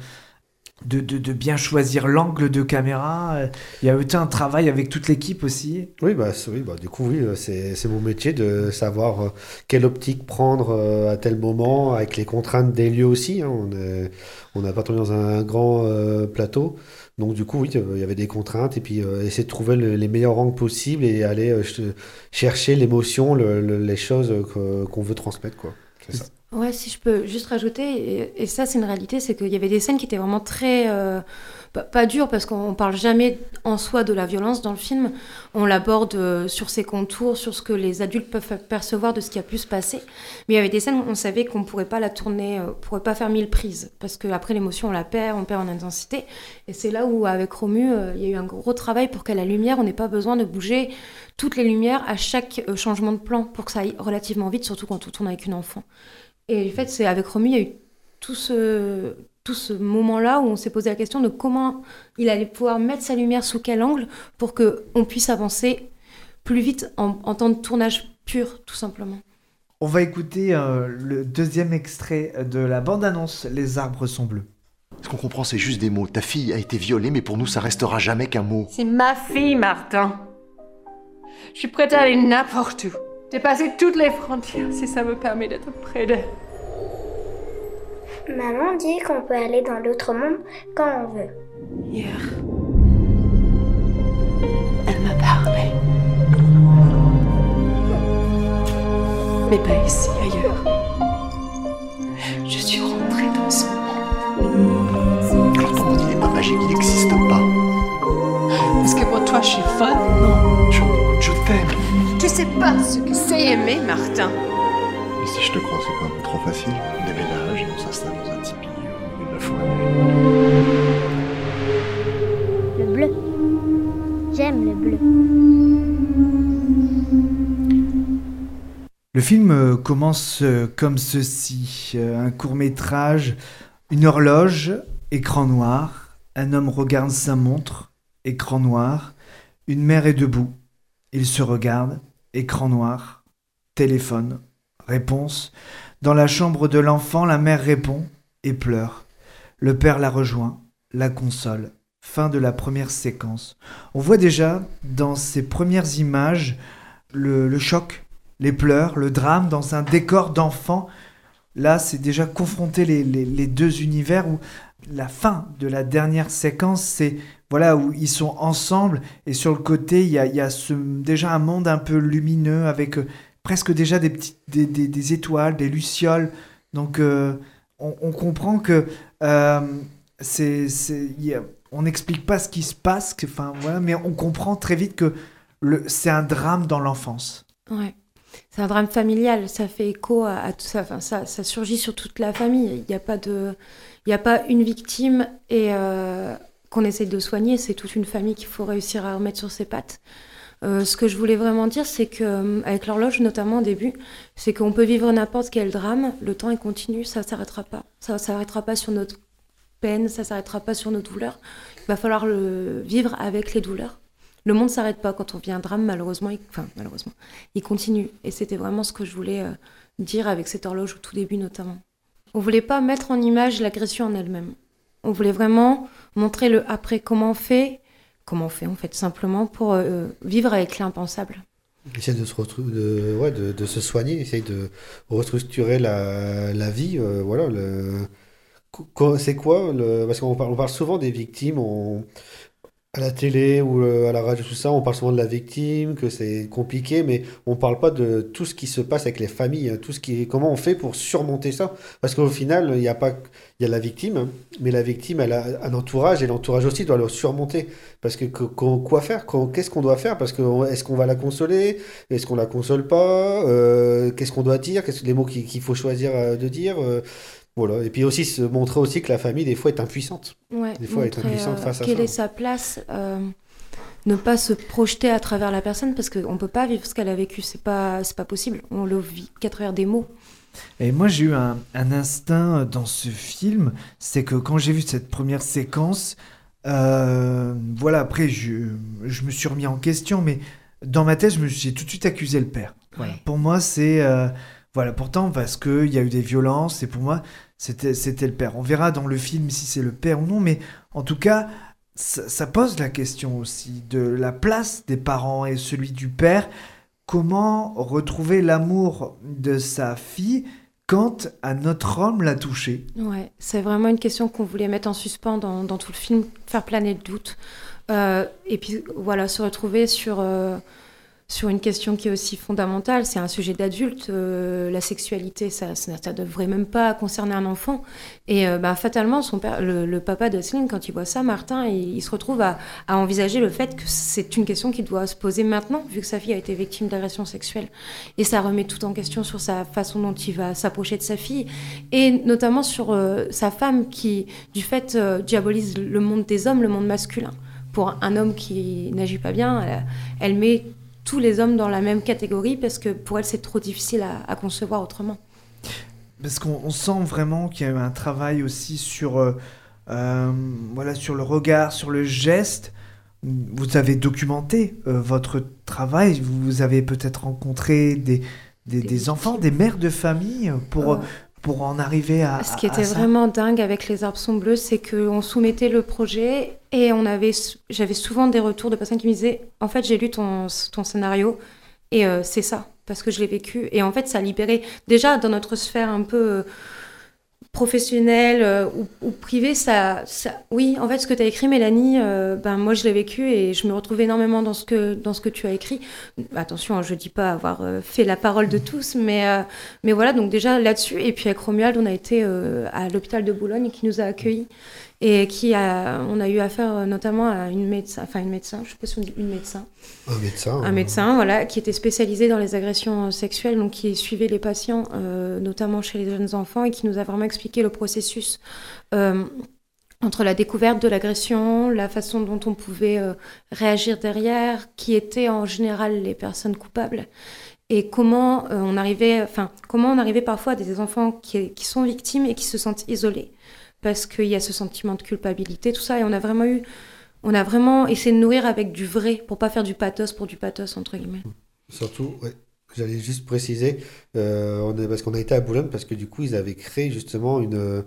Speaker 6: De, de, de bien choisir l'angle de caméra. Il y a eu un travail avec toute l'équipe aussi.
Speaker 8: Oui, bah, c'est- oui, bah, du coup, oui, c'est mon métier de savoir euh, quelle optique prendre euh, à tel moment, avec les contraintes des lieux aussi. hein. On n'a pas tourné dans un grand euh, plateau. Donc, du coup, oui, il y avait des contraintes. Et puis, euh, essayer de trouver le- les meilleurs angles possibles et aller euh, ch- chercher l'émotion, le- le- les choses qu'on veut transmettre. Quoi.
Speaker 7: Ouais, si je peux juste rajouter, et, ça c'est une réalité, c'est qu'il y avait des scènes qui étaient vraiment très... euh, pas, dures, parce qu'on parle jamais en soi de la violence dans le film, on l'aborde euh, sur ses contours, sur ce que les adultes peuvent percevoir de ce qui a pu se passer, mais il y avait des scènes où on savait qu'on pourrait pas la tourner, euh, on pourrait pas faire mille prises, parce qu'après l'émotion on la perd, on perd en intensité, et c'est là où avec Romu, il y a eu un gros travail pour qu'à la lumière, on n'ait pas besoin de bouger toutes les lumières à chaque changement de plan, pour que ça aille relativement vite, surtout quand on tourne avec une enfant. Et en fait, c'est avec Romu, il y a eu tout ce, tout ce moment-là où on s'est posé la question de comment il allait pouvoir mettre sa lumière sous quel angle pour qu'on puisse avancer plus vite en, en temps de tournage pur, tout simplement.
Speaker 6: On va écouter euh, le deuxième extrait de la bande-annonce Les arbres sont bleus.
Speaker 10: Ce qu'on comprend, c'est juste des mots. Ta fille a été violée, mais pour nous, ça restera jamais qu'un mot.
Speaker 12: C'est ma fille, Martin. Je suis prête à aller n'importe où. Dépasser toutes les frontières si ça me permet d'être près d'elle.
Speaker 13: Maman dit qu'on peut aller dans l'autre monde quand on veut.
Speaker 12: Hier, elle m'a parlé. Mais pas ici, ailleurs. Je suis rentrée dans son monde.
Speaker 10: Alors ton monde, il est pas magique, il n'existe pas.
Speaker 12: Parce que pour toi, je suis folle, non
Speaker 10: Je, je t'aime.
Speaker 12: Tu sais pas ce que c'est aimer, Martin.
Speaker 10: Et si je te crois, c'est pas un peu trop facile On déménage et on s'installe dans un tipi au milieu de la forêt.
Speaker 13: Le bleu. J'aime le bleu.
Speaker 6: Le film euh, commence euh, comme ceci. Euh, un court métrage, une horloge, écran noir. Un homme regarde sa montre, écran noir. Une mère est debout. Il se regarde, écran noir. Téléphone, réponse. Dans la chambre de l'enfant, la mère répond et pleure. Le père la rejoint, la console. Fin de la première séquence. On voit déjà dans ces premières images le, choc, les pleurs, le drame dans un décor d'enfant. Là, c'est déjà confronter les- les deux univers où la fin de la dernière séquence, c'est voilà où ils sont ensemble et sur le côté, il y a, y a ce- déjà un monde un peu lumineux avec euh, presque déjà des, des, des- des étoiles, des lucioles. Donc, euh, on, comprend que euh, c'est, on n'explique pas ce qui se passe, que- voilà, mais on comprend très vite que c'est un drame dans l'enfance.
Speaker 7: Ouais. C'est un drame familial, ça fait écho à, tout ça. Enfin, ça, ça surgit sur toute la famille. Il n'y a pas a pas une victime et qu'on essaie de soigner. C'est toute une famille qu'il faut réussir à remettre sur ses pattes. Euh, ce que je voulais vraiment dire, c'est que euh, avec l'horloge, notamment au début, c'est qu'on peut vivre n'importe quel drame. Le temps est continu, ça s'arrêtera pas. Ça s'arrêtera pas sur notre peine, ça s'arrêtera pas sur nos douleurs. Il va falloir le vivre avec les douleurs. Le monde s'arrête pas quand on vit un drame, malheureusement. il- Enfin, malheureusement, il continue. Et c'était vraiment ce que je voulais euh, dire avec cette horloge au tout début, notamment. On voulait pas mettre en image l'agression en elle-même. On voulait vraiment montrer le après, comment on fait, comment on fait en fait, simplement pour euh, vivre avec l'impensable.
Speaker 8: Essayer de se, de, ouais, de, se soigner, essayer de restructurer la, vie. euh, voilà, c'est quoi Parce qu'on parle, souvent des victimes à la télé ou euh, à la radio, tout ça. On parle souvent de la victime, que c'est compliqué, mais on parle pas de tout ce qui se passe avec les familles, hein, tout ce qui, comment on fait pour surmonter ça. Parce qu'au final, il y a pas, il y a la victime, mais la victime, elle a un entourage et l'entourage aussi doit le surmonter. Parce que, quoi faire? Qu'est-ce qu'on doit faire? Parce que est-ce qu'on va la consoler? Est-ce qu'on la console pas? Euh, qu'est-ce qu'on doit dire? Qu'est-ce les mots qu'il faut choisir euh, de dire? Euh, voilà. Et puis aussi se montrer aussi que la famille, des fois, est impuissante.
Speaker 7: Ouais,
Speaker 8: Des fois,
Speaker 7: montrer,
Speaker 8: impuissante face à
Speaker 7: quelle
Speaker 8: ça.
Speaker 7: est sa place, euh, ne pas se projeter à travers la personne parce qu'on ne peut pas vivre ce qu'elle a vécu, c'est pas, c'est pas possible. On le vit qu'à travers des mots.
Speaker 6: Et moi, j'ai eu un, un instinct dans ce film, c'est que quand j'ai vu cette première séquence, euh, voilà, après, je, je me suis remis en question, mais dans ma tête, je me- j'ai tout de suite accusé le père. Voilà. Pour moi, c'est. euh, Voilà, pourtant, parce qu'il y a eu des violences, et pour moi, c'était c'était le père. On verra dans le film si c'est le père ou non, mais en tout cas, ça, ça pose la question aussi de la place des parents et celui du père. Comment retrouver l'amour de sa fille quand un autre homme l'a touché
Speaker 7: Ouais, c'est vraiment une question qu'on voulait mettre en suspens dans, dans tout le film, faire planer le doute. Euh, et puis voilà, se retrouver sur, euh, sur une question qui est aussi fondamentale. C'est un sujet d'adulte. euh, la sexualité, ça ne devrait même pas concerner un enfant. Et euh, bah, fatalement, le, papa de quand il voit ça, Martin, il, se retrouve à, envisager le fait que c'est une question qu'il doit se poser maintenant, vu que sa fille a été victime d'agression sexuelle. Et ça remet tout en question sur sa façon dont il va s'approcher de sa fille, et notamment sur euh, sa femme qui, du fait, euh, diabolise le monde des hommes, le monde masculin. Pour un homme qui n'agit pas bien, elle met tous les hommes dans la même catégorie parce que pour elle, c'est trop difficile à, à concevoir autrement.
Speaker 6: Parce qu'on on sent vraiment qu'il y a eu un travail aussi sur, euh, euh, voilà, sur le regard, sur le geste. Vous avez documenté euh, votre travail, vous avez peut-être rencontré des, des, des enfants, des mères de famille pour,
Speaker 7: Euh,
Speaker 6: pour en arriver à.
Speaker 7: Ce qui
Speaker 6: à- à
Speaker 7: était
Speaker 6: ça.
Speaker 7: vraiment dingue avec les arbres sont bleus, c'est qu'on soumettait le projet et on avait, j'avais souvent des retours de personnes qui me disaient En fait, j'ai lu ton, ton scénario et euh, c'est ça, parce que je l'ai vécu. Et en fait, ça a libéré. Déjà, dans notre sphère un peu euh, professionnelle euh, ou, privée, ça, Oui, en fait, ce que tu as écrit, Mélanie, euh, ben, moi, je l'ai vécu et je me retrouve énormément dans ce que, dans ce que tu as écrit. Attention, je dis pas avoir euh, fait la parole de tous, mais, mais voilà, donc déjà là-dessus. Et puis avec Romuald, on a été à l'hôpital de Boulogne qui nous a accueillis et qui a, on a eu affaire euh, notamment à une médecin, enfin une médecin, je sais pas si on dit une médecin,
Speaker 8: Un médecin.
Speaker 7: un médecin, voilà, qui était spécialisé dans les agressions euh, sexuelles, donc qui suivait les patients, euh, notamment chez les jeunes enfants, et qui nous a vraiment expliqué le processus euh, entre la découverte de l'agression, la façon dont on pouvait euh, réagir derrière, qui étaient en général les personnes coupables, et comment euh, on arrivait, enfin, comment on arrivait parfois à des enfants qui, qui sont victimes et qui se sentent isolés, parce qu'il y a ce sentiment de culpabilité, tout ça, et on a vraiment eu, on a vraiment essayé de nourrir avec du vrai, pour pas faire du pathos pour du pathos entre guillemets.
Speaker 8: Surtout, j'allais juste préciser, euh, on parce qu'on a été à Boulogne, parce que du coup, ils avaient créé justement une,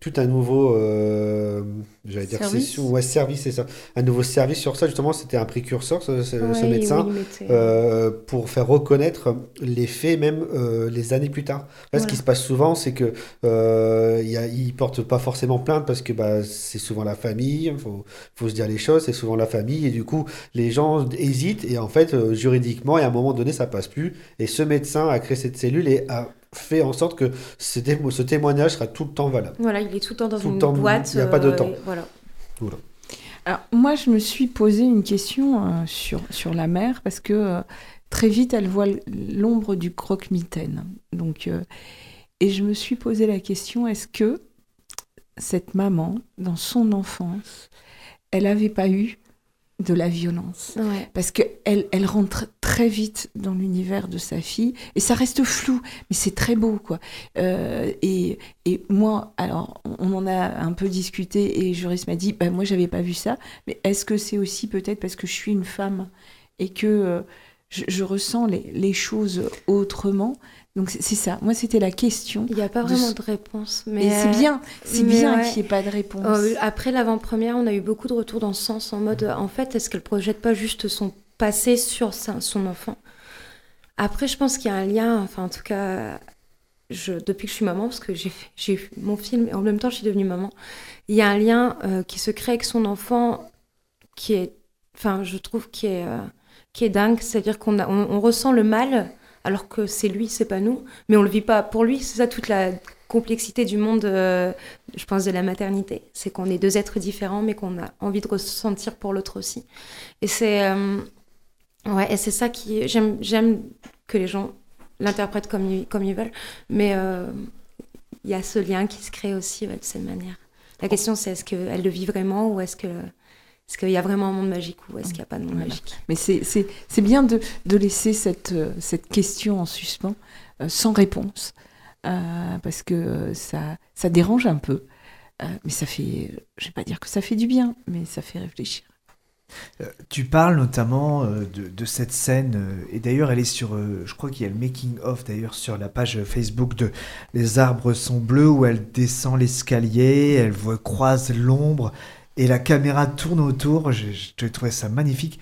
Speaker 8: tout un nouveau, euh, j'allais dire
Speaker 7: Service
Speaker 8: session, ouais, service, c'est ça, un nouveau service sur ça, justement, c'était un précurseur, ce, ce- ce
Speaker 7: Ouais,
Speaker 8: médecin,
Speaker 7: oui,
Speaker 8: euh, pour faire reconnaître les faits, même euh, les années plus tard. Là, ce qui
Speaker 7: Voilà.
Speaker 8: se passe souvent, c'est que euh, il y a, ils portent pas forcément plainte parce que bah, c'est souvent la famille, il faut, faut se dire les choses, c'est souvent la famille, et du coup, les gens hésitent, et en fait, euh, juridiquement, et à un moment donné, ça passe plus. Et ce médecin a créé cette cellule et a fait en sorte que ce, témo- ce témoignage sera tout le temps valable.
Speaker 7: Voilà, il est tout le temps dans
Speaker 8: Tout
Speaker 7: une
Speaker 8: temps,
Speaker 7: boîte.
Speaker 8: il y a pas de
Speaker 7: euh,
Speaker 8: temps.
Speaker 7: Voilà.
Speaker 8: Voilà.
Speaker 2: Alors, moi, je me suis posé une question euh, sur, sur la mère parce que euh, très vite, elle voit l'ombre du croque-mitaine. Donc, euh, et je me suis posé la question est-ce que cette maman, dans son enfance, elle n'avait pas eu de la violence
Speaker 7: Ouais.
Speaker 2: Parce qu'elle elle rentre très vite dans l'univers de sa fille et ça reste flou, mais c'est très beau, quoi. Euh, et, et moi, alors, on en a un peu discuté et Joris m'a dit, bah, moi, j'avais pas vu ça, mais est-ce que c'est aussi peut-être parce que je suis une femme et que euh, je, je ressens les, les choses autrement? Donc, c'est c'est ça. Moi, c'était la question.
Speaker 7: Il n'y a pas vraiment de réponse. Mais
Speaker 2: Et c'est
Speaker 7: euh,
Speaker 2: bien, c'est
Speaker 7: mais
Speaker 2: bien
Speaker 7: ouais.
Speaker 2: qu'il n'y ait pas de réponse.
Speaker 7: Euh, après l'avant-première, on a eu beaucoup de retours dans ce sens, en mode, en fait, est-ce qu'elle projette pas juste son passé sur sa- son enfant? Après, je pense qu'il y a un lien, enfin, en tout cas, je, depuis que je suis maman, parce que j'ai eu mon film et en même temps, je suis devenue maman, il y a un lien euh, qui se crée avec son enfant qui est, enfin, je trouve, qui est, euh, qui est dingue. C'est-à-dire qu'on a- on, on ressent le mal alors que c'est lui, c'est pas nous, mais on le vit pas pour lui. C'est ça toute la complexité du monde, euh, je pense, de la maternité. C'est qu'on est deux êtres différents, mais qu'on a envie de ressentir pour l'autre aussi. Et c'est, euh, ouais, et c'est ça qui, j'aime, j'aime que les gens l'interprètent comme ils, comme ils veulent, mais euh, il y a ce lien qui se crée aussi ouais, de cette manière. La question, c'est est-ce qu'elle le vit vraiment ou est-ce que est-ce qu'il y a vraiment un monde magique ou est-ce qu'il n'y a pas de monde
Speaker 2: Voilà.
Speaker 7: magique
Speaker 2: Mais c'est- c'est c'est bien de, de laisser cette, euh, cette question en suspens, euh, sans réponse, euh, parce que ça, ça dérange un peu. Euh, mais ça fait, je vais pas dire que ça fait du bien, mais ça fait réfléchir.
Speaker 6: Euh, tu parles notamment euh, de, de cette scène, euh, et d'ailleurs elle est sur, euh, je crois qu'il y a le making of d'ailleurs sur la page Facebook de Les arbres sont bleus où elle descend l'escalier, elle voit, croise l'ombre et la caméra tourne autour. Je, je trouvais ça magnifique.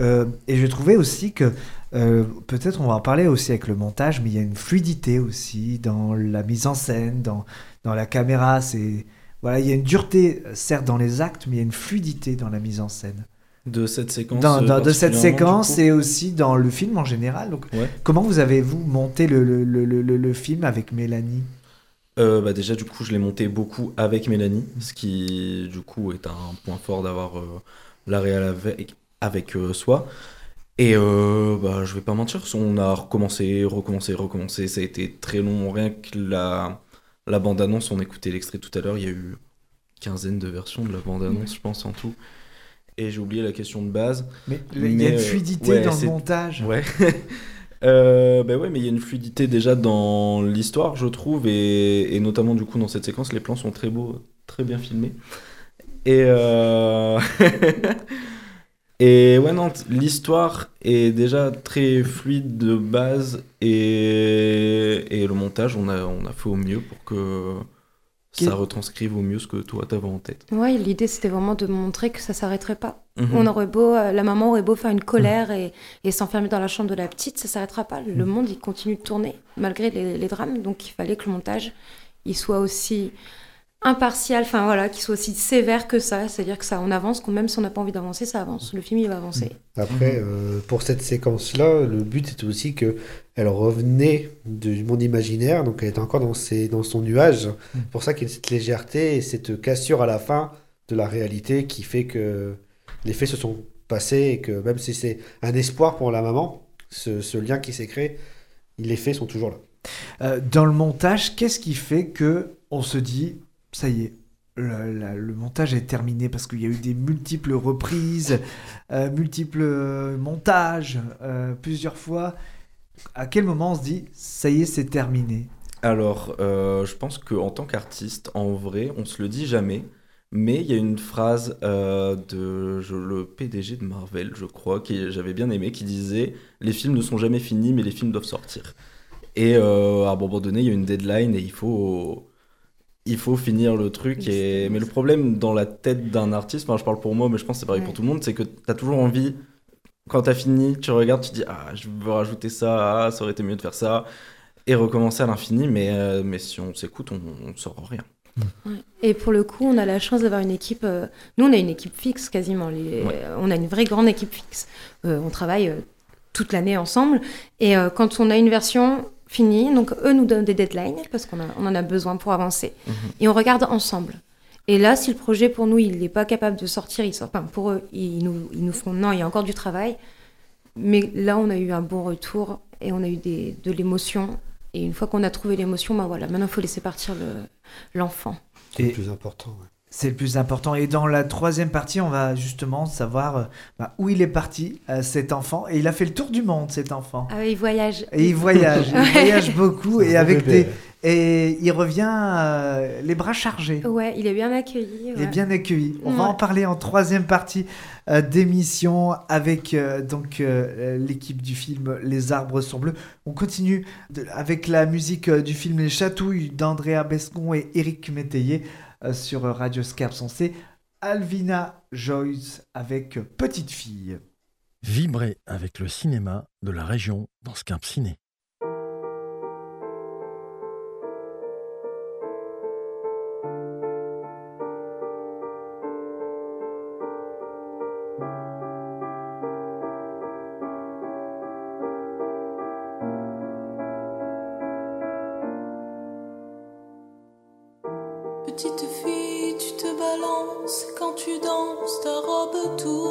Speaker 6: Euh, et je trouvais aussi que euh, peut-être on va en parler aussi avec le montage, mais il y a une fluidité aussi dans la mise en scène, dans, dans la caméra. C'est voilà, il y a une dureté certes dans les actes, mais il y a une fluidité dans la mise en scène.
Speaker 9: De cette séquence.
Speaker 6: Dans, dans- de cette séquence et aussi dans le film en général. Donc,
Speaker 9: Ouais.
Speaker 6: comment vous avez vous monté le, le, le- le film avec Mélanie?
Speaker 9: Euh, bah déjà du coup je l'ai monté beaucoup avec Mélanie, ce qui du coup est un point fort d'avoir euh, la réal avec, avec euh, soi. Et euh, bah, je vais pas mentir, on a recommencé, recommencé, recommencé, ça a été très long, rien que la, la bande-annonce, on écoutait l'extrait tout à l'heure, il y a eu quinzaine de versions de la bande-annonce je pense en tout. Et j'ai oublié la question de base.
Speaker 6: Mais il y a une fluidité dans le montage.
Speaker 9: Ouais. [LAUGHS] Euh, bah ouais, mais il y a une fluidité déjà dans l'histoire, je trouve, et, et notamment du coup dans cette séquence, les plans sont très beaux, très bien filmés. Et euh... [LAUGHS] et ouais, non, l'histoire est déjà très fluide de base, et, et le montage, on a, on a fait au mieux pour que ça retranscrive au mieux ce que toi t'avais en tête.
Speaker 7: Ouais, l'idée c'était vraiment de montrer que ça s'arrêterait pas.
Speaker 9: Mhm.
Speaker 7: On aurait beau, euh, la maman aurait beau faire une colère et, et s'enfermer dans la chambre de la petite, ça s'arrêtera pas. Le monde il continue de tourner malgré les, les drames, donc il fallait que le montage il soit aussi impartial, enfin voilà, qu'il soit aussi sévère que ça, c'est-à-dire que ça on avance, qu'on- même si on n'a pas envie d'avancer, ça avance. Le film il va avancer.
Speaker 8: Après, euh, pour cette séquence-là, le but c'était aussi que elle revenait du monde imaginaire, donc elle était encore dans, ses, dans son nuage. C'est pour ça qu'il y a cette légèreté et cette cassure à la fin de la réalité qui fait que les faits se sont passés et que même si c'est un espoir pour la maman, ce, ce lien qui s'est créé, les faits sont toujours là.
Speaker 6: Euh, dans le montage, qu'est-ce qui fait que on se dit, ça y est, le, la- le montage est terminé parce qu'il y a eu des multiples reprises, euh, multiples euh, montages, euh, plusieurs fois. À quel moment on se dit, ça y est, c'est terminé?
Speaker 9: Alors, euh, je pense qu'en tant qu'artiste, en vrai, on se le dit jamais. Mais il y a une phrase euh, de je- le PDG de Marvel, je crois, que j'avais bien aimé, qui disait Les films ne sont jamais finis, mais les films doivent sortir. Et euh, à un moment donné, il y a une deadline et il faut, il faut finir le truc. Et... Mais le problème dans la tête d'un artiste, enfin, je parle pour moi, mais je pense que c'est pareil pour tout le monde, c'est que tu as toujours envie, quand tu as fini, tu regardes, tu dis Ah, je veux rajouter ça, ah, ça aurait été mieux de faire ça et recommencer à l'infini, mais, euh, mais si on s'écoute, on ne saura rien.
Speaker 7: Ouais. Et pour le coup, on a la chance d'avoir une équipe. euh, Nous, on a une équipe fixe quasiment. Les-
Speaker 9: Ouais.
Speaker 7: On a une vraie grande équipe fixe. Euh, on travaille euh, toute l'année ensemble. Et quand on a une version finie, donc eux nous donnent des deadlines parce qu'on on en a besoin pour avancer.
Speaker 9: Mhm.
Speaker 7: Et on regarde ensemble. Et là, si le projet pour nous, il n'est pas capable de sortir, il sort. Enfin, pour eux, ils nous, ils nous font non, il y a encore du travail. Mais là, on a eu un bon retour et on a eu des, de l'émotion. Et une fois qu'on a trouvé l'émotion, ben voilà, maintenant il faut laisser partir le- l'enfant.
Speaker 8: C'est
Speaker 6: Et-
Speaker 8: le plus important. ouais.
Speaker 6: C'est le plus important. Et dans la troisième partie, on va justement savoir euh, bah, où il est parti, euh, cet enfant. Et il a fait le tour du monde, cet enfant.
Speaker 7: Ah oui, il voyage.
Speaker 6: Et il voyage, il [LAUGHS] voyage beaucoup et avec
Speaker 8: bébé.
Speaker 6: des et il revient euh, les bras chargés.
Speaker 7: Ouais, il est bien accueilli.
Speaker 6: Il est bien accueilli. On va en parler en troisième partie euh, d'émission avec euh, donc euh, l'équipe du film Les arbres sont bleus. On continue de- avec la musique euh, du film Les chatouilles d'Andrea Bescon et Éric Métayer sur Radio Scarpe Sensé. Alvina Joyce avec euh, Petite fille.
Speaker 4: Vibrer avec le cinéma de la région dans Scamp Ciné.
Speaker 14: Danses, ta robe tourbillonne.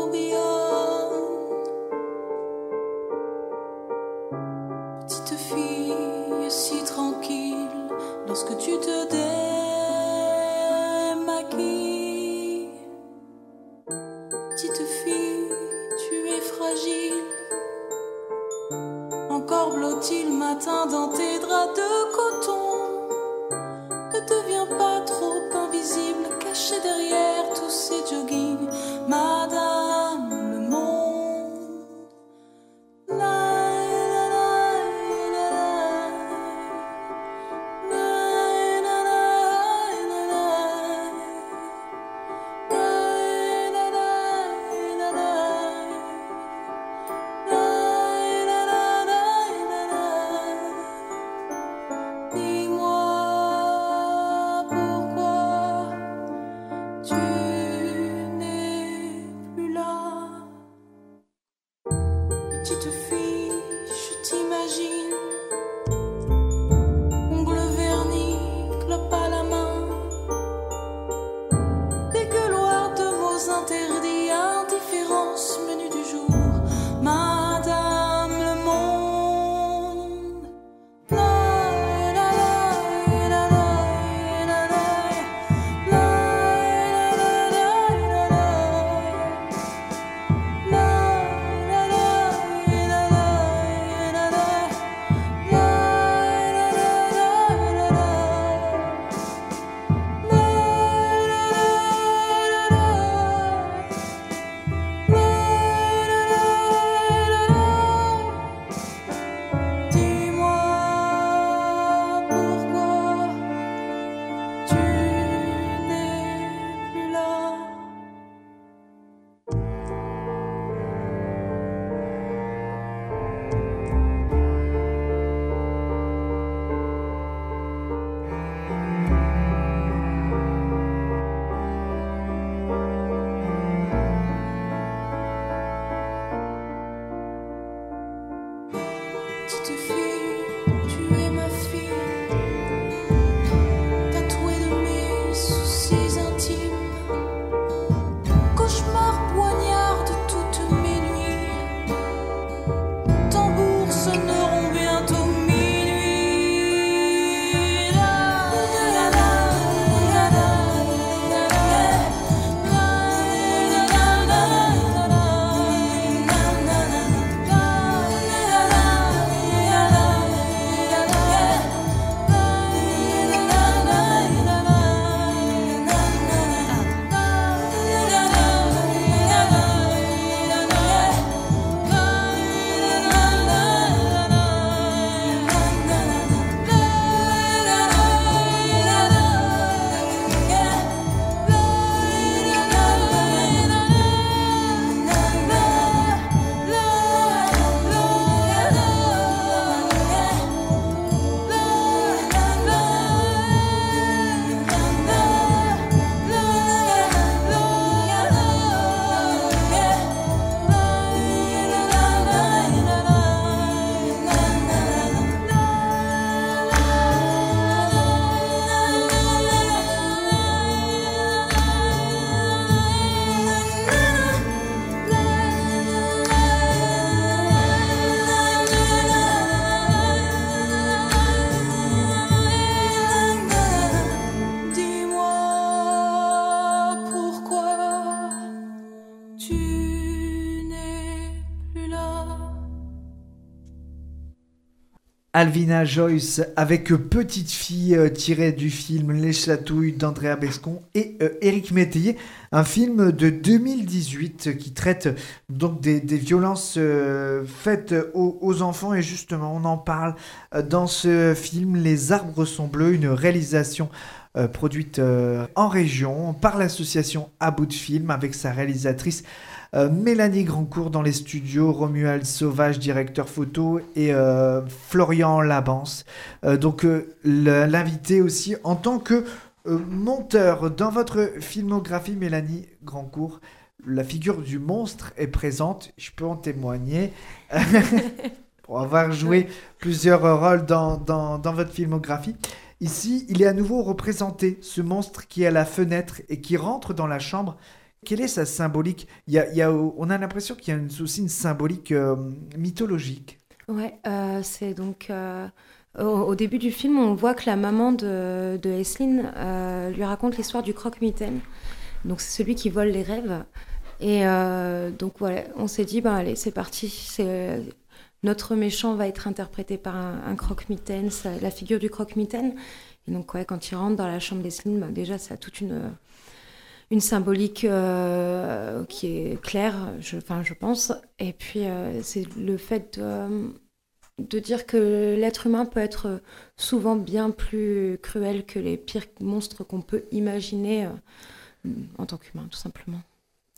Speaker 6: Alvina Joyce avec Petite fille euh, tirée du film Les Chatouilles d'Andrea Bescon et euh, Éric Métayer, un film de 2018 qui traite donc des, violences euh, faites aux, enfants. Et justement on en parle euh, dans ce film Les arbres sont bleus, une réalisation euh, produite euh, en région par l'association À bout de film avec sa réalisatrice euh, Mélanie Grandcourt dans les studios, Romuald Sauvage, directeur photo, et euh, Florian Labance. Euh, donc l'invité aussi en tant que monteur. Dans votre filmographie, Mélanie Grandcourt, la figure du monstre est présente, je peux en témoigner. [LAUGHS] Pour avoir joué plusieurs rôles dans, dans, dans votre filmographie. Ici, il est à nouveau représenté, ce monstre qui est à la fenêtre et qui rentre dans la chambre. Quelle est sa symbolique? Il y a, On a l'impression qu'il y a aussi une symbolique euh, mythologique.
Speaker 7: Ouais, euh, c'est donc euh, au, début du film, on voit que la maman de, de euh, lui raconte l'histoire du croque-mitaine. Donc c'est celui qui vole les rêves. Et donc voilà, on s'est dit, ben allez, c'est parti. Notre méchant va être interprété par un, un croque-mitaine, la figure du croque-mitaine. Et donc ouais, quand il rentre dans la chambre d'Aislinn, ben, déjà ça a toute une une symbolique euh, qui est claire, je, je pense. Et puis, euh, c'est le fait de, de dire que l'être humain peut être souvent bien plus cruel que les pires monstres qu'on peut imaginer euh, en tant qu'humain, tout simplement.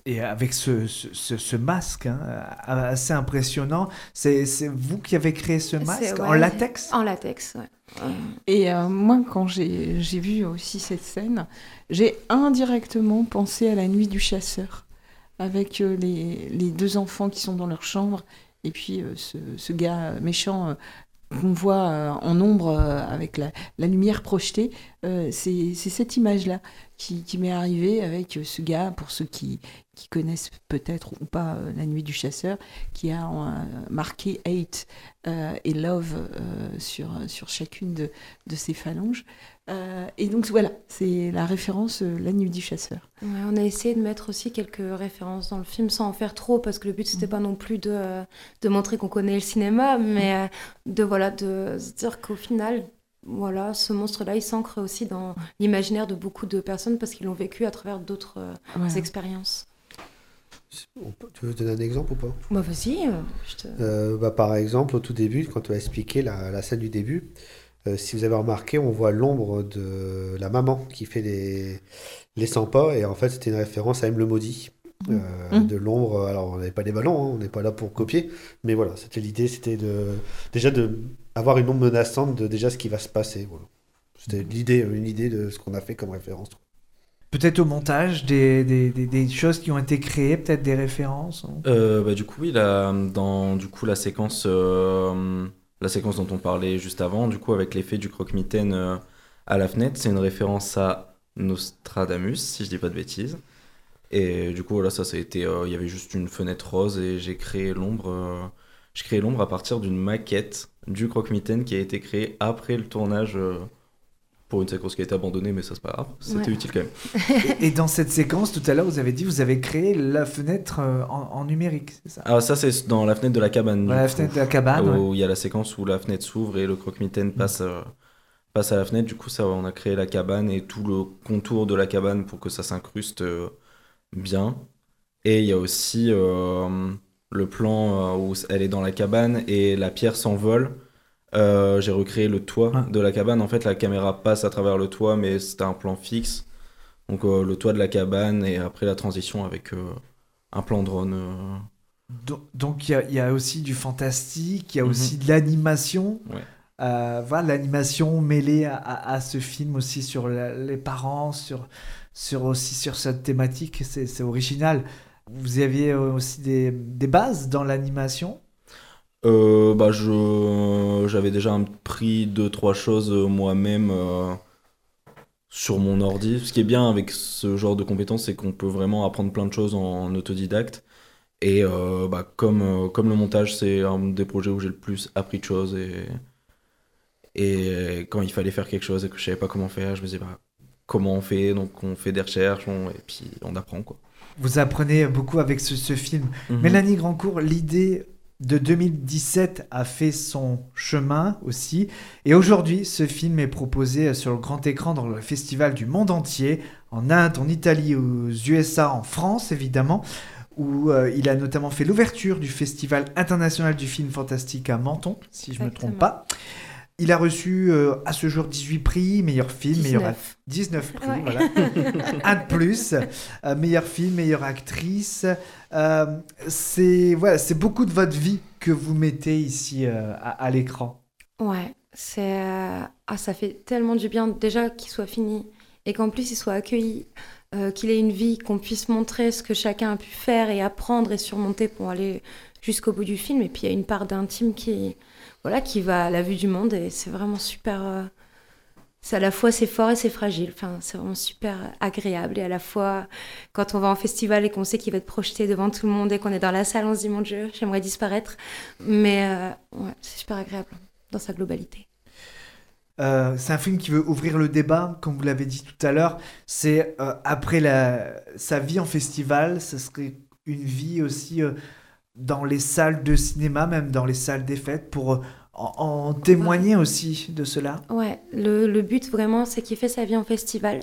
Speaker 6: Et avec ce, ce, ce- ce masque hein, assez impressionnant, c'est c'est vous qui avez créé ce masque en latex?
Speaker 7: En latex, ouais.
Speaker 2: Et euh, moi, quand j'ai j'ai vu aussi cette scène, j'ai indirectement pensé à la nuit du chasseur, avec euh, les, les deux enfants qui sont dans leur chambre, et puis euh, ce, ce gars méchant euh, qu'on voit euh, en ombre euh, avec la, lumière projetée. Euh, C'est cette image-là qui, m'est arrivée avec ce gars, pour ceux qui, connaissent peut-être ou pas La Nuit du Chasseur, qui a marqué hate et love sur, sur chacune de, de ses phalanges. Euh, et donc voilà, c'est la référence euh, La Nuit du Chasseur.
Speaker 7: Ouais, on a essayé de mettre aussi quelques références dans le film sans en faire trop parce que le but c'était pas non plus de, de montrer qu'on connaît le cinéma mais euh, de voilà de se dire qu'au final voilà ce monstre là il s'ancre aussi dans l'imaginaire de beaucoup de personnes parce qu'ils l'ont vécu à travers d'autres euh,
Speaker 2: Ouais.
Speaker 7: expériences.
Speaker 8: Tu veux donner un exemple ou pas?
Speaker 7: Bah vas-y, euh, je te...
Speaker 8: Euh, bah, par exemple, au tout début, quand on a expliqué la, la scène du début, euh, si vous avez remarqué, on voit l'ombre de la maman qui fait les, les 100 pas, et en fait, c'était une référence à M le Maudit. euh,
Speaker 2: Mhm.
Speaker 8: de l'ombre, alors on n'avait pas des ballons, hein, on n'est pas là pour copier, mais voilà, c'était l'idée, c'était de déjà de avoir une ombre menaçante de déjà ce qui va se passer. Voilà. C'était l'idée, une idée de ce qu'on a fait comme référence.
Speaker 6: Peut-être au montage, des, des, des, des choses qui ont été créées, peut-être des références. hein?
Speaker 9: Euh, bah, du coup, oui, la- dans du coup, la, séquence, euh, la séquence dont on parlait juste avant, du coup, avec l'effet du croque-mitaine euh, à la fenêtre, c'est une référence à Nostradamus, si je dis pas de bêtises. Et du coup, voilà, ça, euh, Il y avait juste une fenêtre rose et j'ai créé l'ombre. euh, créé l'ombre à partir d'une maquette du croque-mitaine qui a été créée après le tournage pour une séquence qui a été abandonnée, mais ça, c'est pas grave. C'était
Speaker 6: Ouais.
Speaker 9: utile quand même. [LAUGHS]
Speaker 6: Et, et dans cette séquence, tout à l'heure, vous avez dit, vous avez créé la fenêtre euh, en, en numérique, c'est ça?
Speaker 9: Ah, ça, c'est dans la fenêtre de la cabane.
Speaker 6: La
Speaker 9: coup.
Speaker 6: fenêtre de la cabane,
Speaker 9: Où il y a la séquence où la fenêtre s'ouvre et le croque-mitaine passe, euh, passe à la fenêtre. Du coup, ça, on a créé la cabane et tout le contour de la cabane pour que ça s'incruste euh, bien. Et il y a aussi euh, le plan euh, où elle est dans la cabane et la pierre s'envole. Euh, J'ai recréé le toit de la cabane. En fait, la caméra passe à travers le toit, mais c'était un plan fixe. Donc, euh, le toit de la cabane et après la transition avec euh, un plan drone.
Speaker 6: Do- Donc il y a, il y a aussi du fantastique, il y a
Speaker 9: Mhm.
Speaker 6: aussi de l'animation.
Speaker 9: Ouais.
Speaker 6: Voilà, l'animation mêlée à, à- à ce film aussi sur la- les parents, sur, sur aussi sur cette thématique, c'est original. Vous aviez aussi des, des bases dans l'animation
Speaker 9: Euh, bah je j'avais déjà pris deux trois choses euh, moi-même euh, sur mon ordi. Ce qui est bien avec ce genre de compétences, c'est qu'on peut vraiment apprendre plein de choses en, en autodidacte. Et euh, bah, comme, comme le montage, c'est un des projets où j'ai le plus appris de choses. Et, et quand il fallait faire quelque chose et que je savais pas comment faire, je me disais bah, comment on fait? Donc on fait des recherches on- et puis on apprend quoi.
Speaker 6: Vous apprenez beaucoup avec ce, ce film.
Speaker 9: Mhm.
Speaker 6: Mélanie Grandcourt, l'idée de 2017 a fait son chemin aussi. Et aujourd'hui, ce film est proposé sur le grand écran dans le festival du monde entier, en Inde, en Italie, aux USA, en France évidemment, où euh, il a notamment fait l'ouverture du Festival international du film fantastique à Menton, si je ne me trompe pas. Il a reçu euh, à ce jour 18 prix, meilleur film,
Speaker 7: 19.
Speaker 6: meilleur act- 19 prix,
Speaker 7: Ouais.
Speaker 6: voilà. [LAUGHS] Un de plus, Euh, meilleur film, meilleure actrice. Euh, c'est voilà, c'est beaucoup de votre vie que vous mettez ici à, à l'écran.
Speaker 7: Ouais, c'est ah ça fait tellement du bien déjà qu'il soit fini et qu'en plus il soit accueilli, qu'il ait une vie, qu'on puisse montrer ce que chacun a pu faire et apprendre et surmonter pour aller jusqu'au bout du film. Et puis il y a une part d'intime qui voilà qui va à la vue du monde et c'est vraiment super. euh, c'est à la fois c'est fort et c'est fragile. Enfin, c'est vraiment super agréable et à la fois quand on va en festival et qu'on sait qu'il va être projeté devant tout le monde et qu'on est dans la salle, on se dit mon Dieu, j'aimerais disparaître. Mais euh, c'est super agréable dans sa globalité.
Speaker 6: Euh, c'est un film qui veut ouvrir le débat, comme vous l'avez dit tout à l'heure. C'est après la, sa vie en festival, ce serait une vie aussi dans les salles de cinéma, même dans les salles des fêtes, pour euh, en, témoigner aussi de cela.
Speaker 7: Ouais, le, but vraiment, c'est qu'il fait sa vie en festival,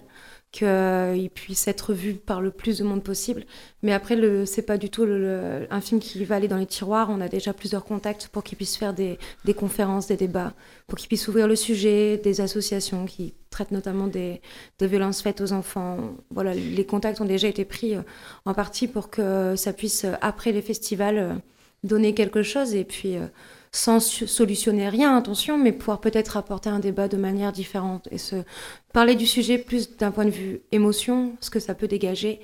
Speaker 7: qu'il puisse être vu par le plus de monde possible. Mais après, le, c'est pas du tout un film qui va aller dans les tiroirs. On a déjà plusieurs contacts pour qu'il puisse faire des, des conférences, des débats, pour qu'il puisse ouvrir le sujet, des associations qui traitent notamment des, des violences faites aux enfants. Voilà, les contacts ont déjà été pris euh, en partie pour que ça puisse, euh, après les festivals, euh, donner quelque chose et puis sans solutionner rien, attention, mais pouvoir peut-être apporter un débat de manière différente et se parler du sujet plus d'un point de vue émotion, ce que ça peut dégager.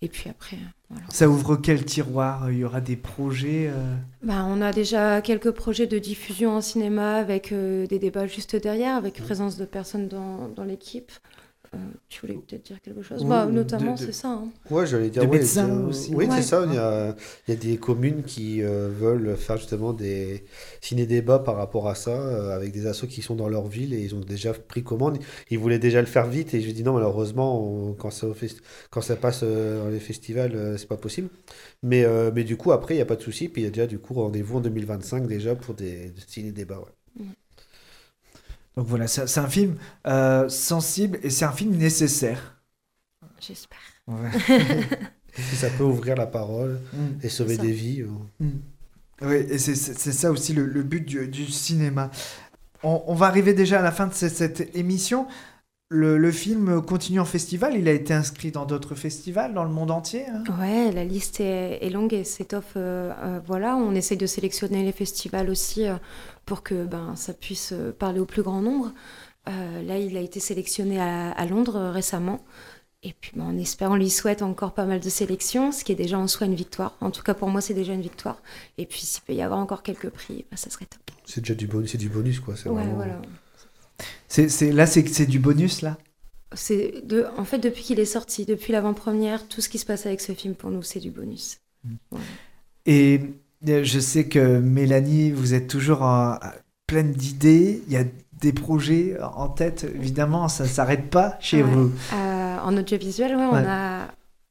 Speaker 7: Et puis après, voilà.
Speaker 6: Ça ouvre quel tiroir? Il y aura des projets euh,
Speaker 7: Bah, on a déjà quelques projets de diffusion en cinéma avec euh, des débats juste derrière, avec présence de personnes dans, dans l'équipe. Euh, tu voulais peut-être dire quelque chose
Speaker 8: Oui,
Speaker 7: bah, Notamment, c'est ça. hein.
Speaker 8: Ouais, j'allais dire.
Speaker 6: Des
Speaker 8: ouais,
Speaker 6: médecins aussi.
Speaker 8: Oui,
Speaker 7: Ouais.
Speaker 8: c'est ça. Il y, a, il y a des communes qui euh, veulent faire justement des ciné-débats par rapport à ça, euh, avec des assos qui sont dans leur ville et ils ont déjà pris commande. Ils voulaient déjà le faire vite et je dis non, malheureusement, on- quand, ça, quand ça passe euh, dans les festivals, euh, c'est pas possible. Mais, euh, mais du coup, après, il n'y a pas de souci. Puis il y a déjà du coup rendez-vous en 2025 déjà pour des, des ciné-débats. ouais.
Speaker 6: Donc voilà, c'est un film euh, sensible et c'est un film nécessaire.
Speaker 7: J'espère.
Speaker 6: Ouais. [LAUGHS]
Speaker 8: Si ça peut ouvrir la parole
Speaker 6: Mm.
Speaker 8: et sauver des vies.
Speaker 6: Mm. Oui, et c'est ça aussi le, le but du, du cinéma. On, on va arriver déjà à la fin de cette, cette émission. Le, le film continue en festival. Il a été inscrit dans d'autres festivals dans le monde entier. hein.
Speaker 7: Ouais, la liste est, est longue et s'étoffe. euh, euh, voilà, on essaye de sélectionner les festivals aussi euh, pour que ben, ça puisse euh, parler au plus grand nombre. Euh, là, il a été sélectionné à, à Londres euh, récemment. Et puis, ben, on espère, on lui souhaite encore pas mal de sélections, ce qui est déjà en soi une victoire. En tout cas, pour moi, c'est déjà une victoire. Et puis, s'il peut y avoir encore quelques prix, ben, ça serait top.
Speaker 8: C'est déjà du bonus, c'est du bonus quoi. c'est
Speaker 7: Ouais,
Speaker 8: vraiment-
Speaker 7: voilà.
Speaker 6: C'est là, c'est du bonus là?
Speaker 7: C'est de, en fait, depuis qu'il est sorti, depuis l'avant-première, tout ce qui se passe avec ce film, pour nous, c'est du bonus. Voilà.
Speaker 6: Et je sais que Mélanie, vous êtes toujours en- pleine d'idées. Il y a des projets en tête. Évidemment, ça ne s'arrête pas chez
Speaker 7: Ouais.
Speaker 6: vous.
Speaker 7: Euh, en audiovisuel, ouais,
Speaker 6: Ouais.
Speaker 7: on a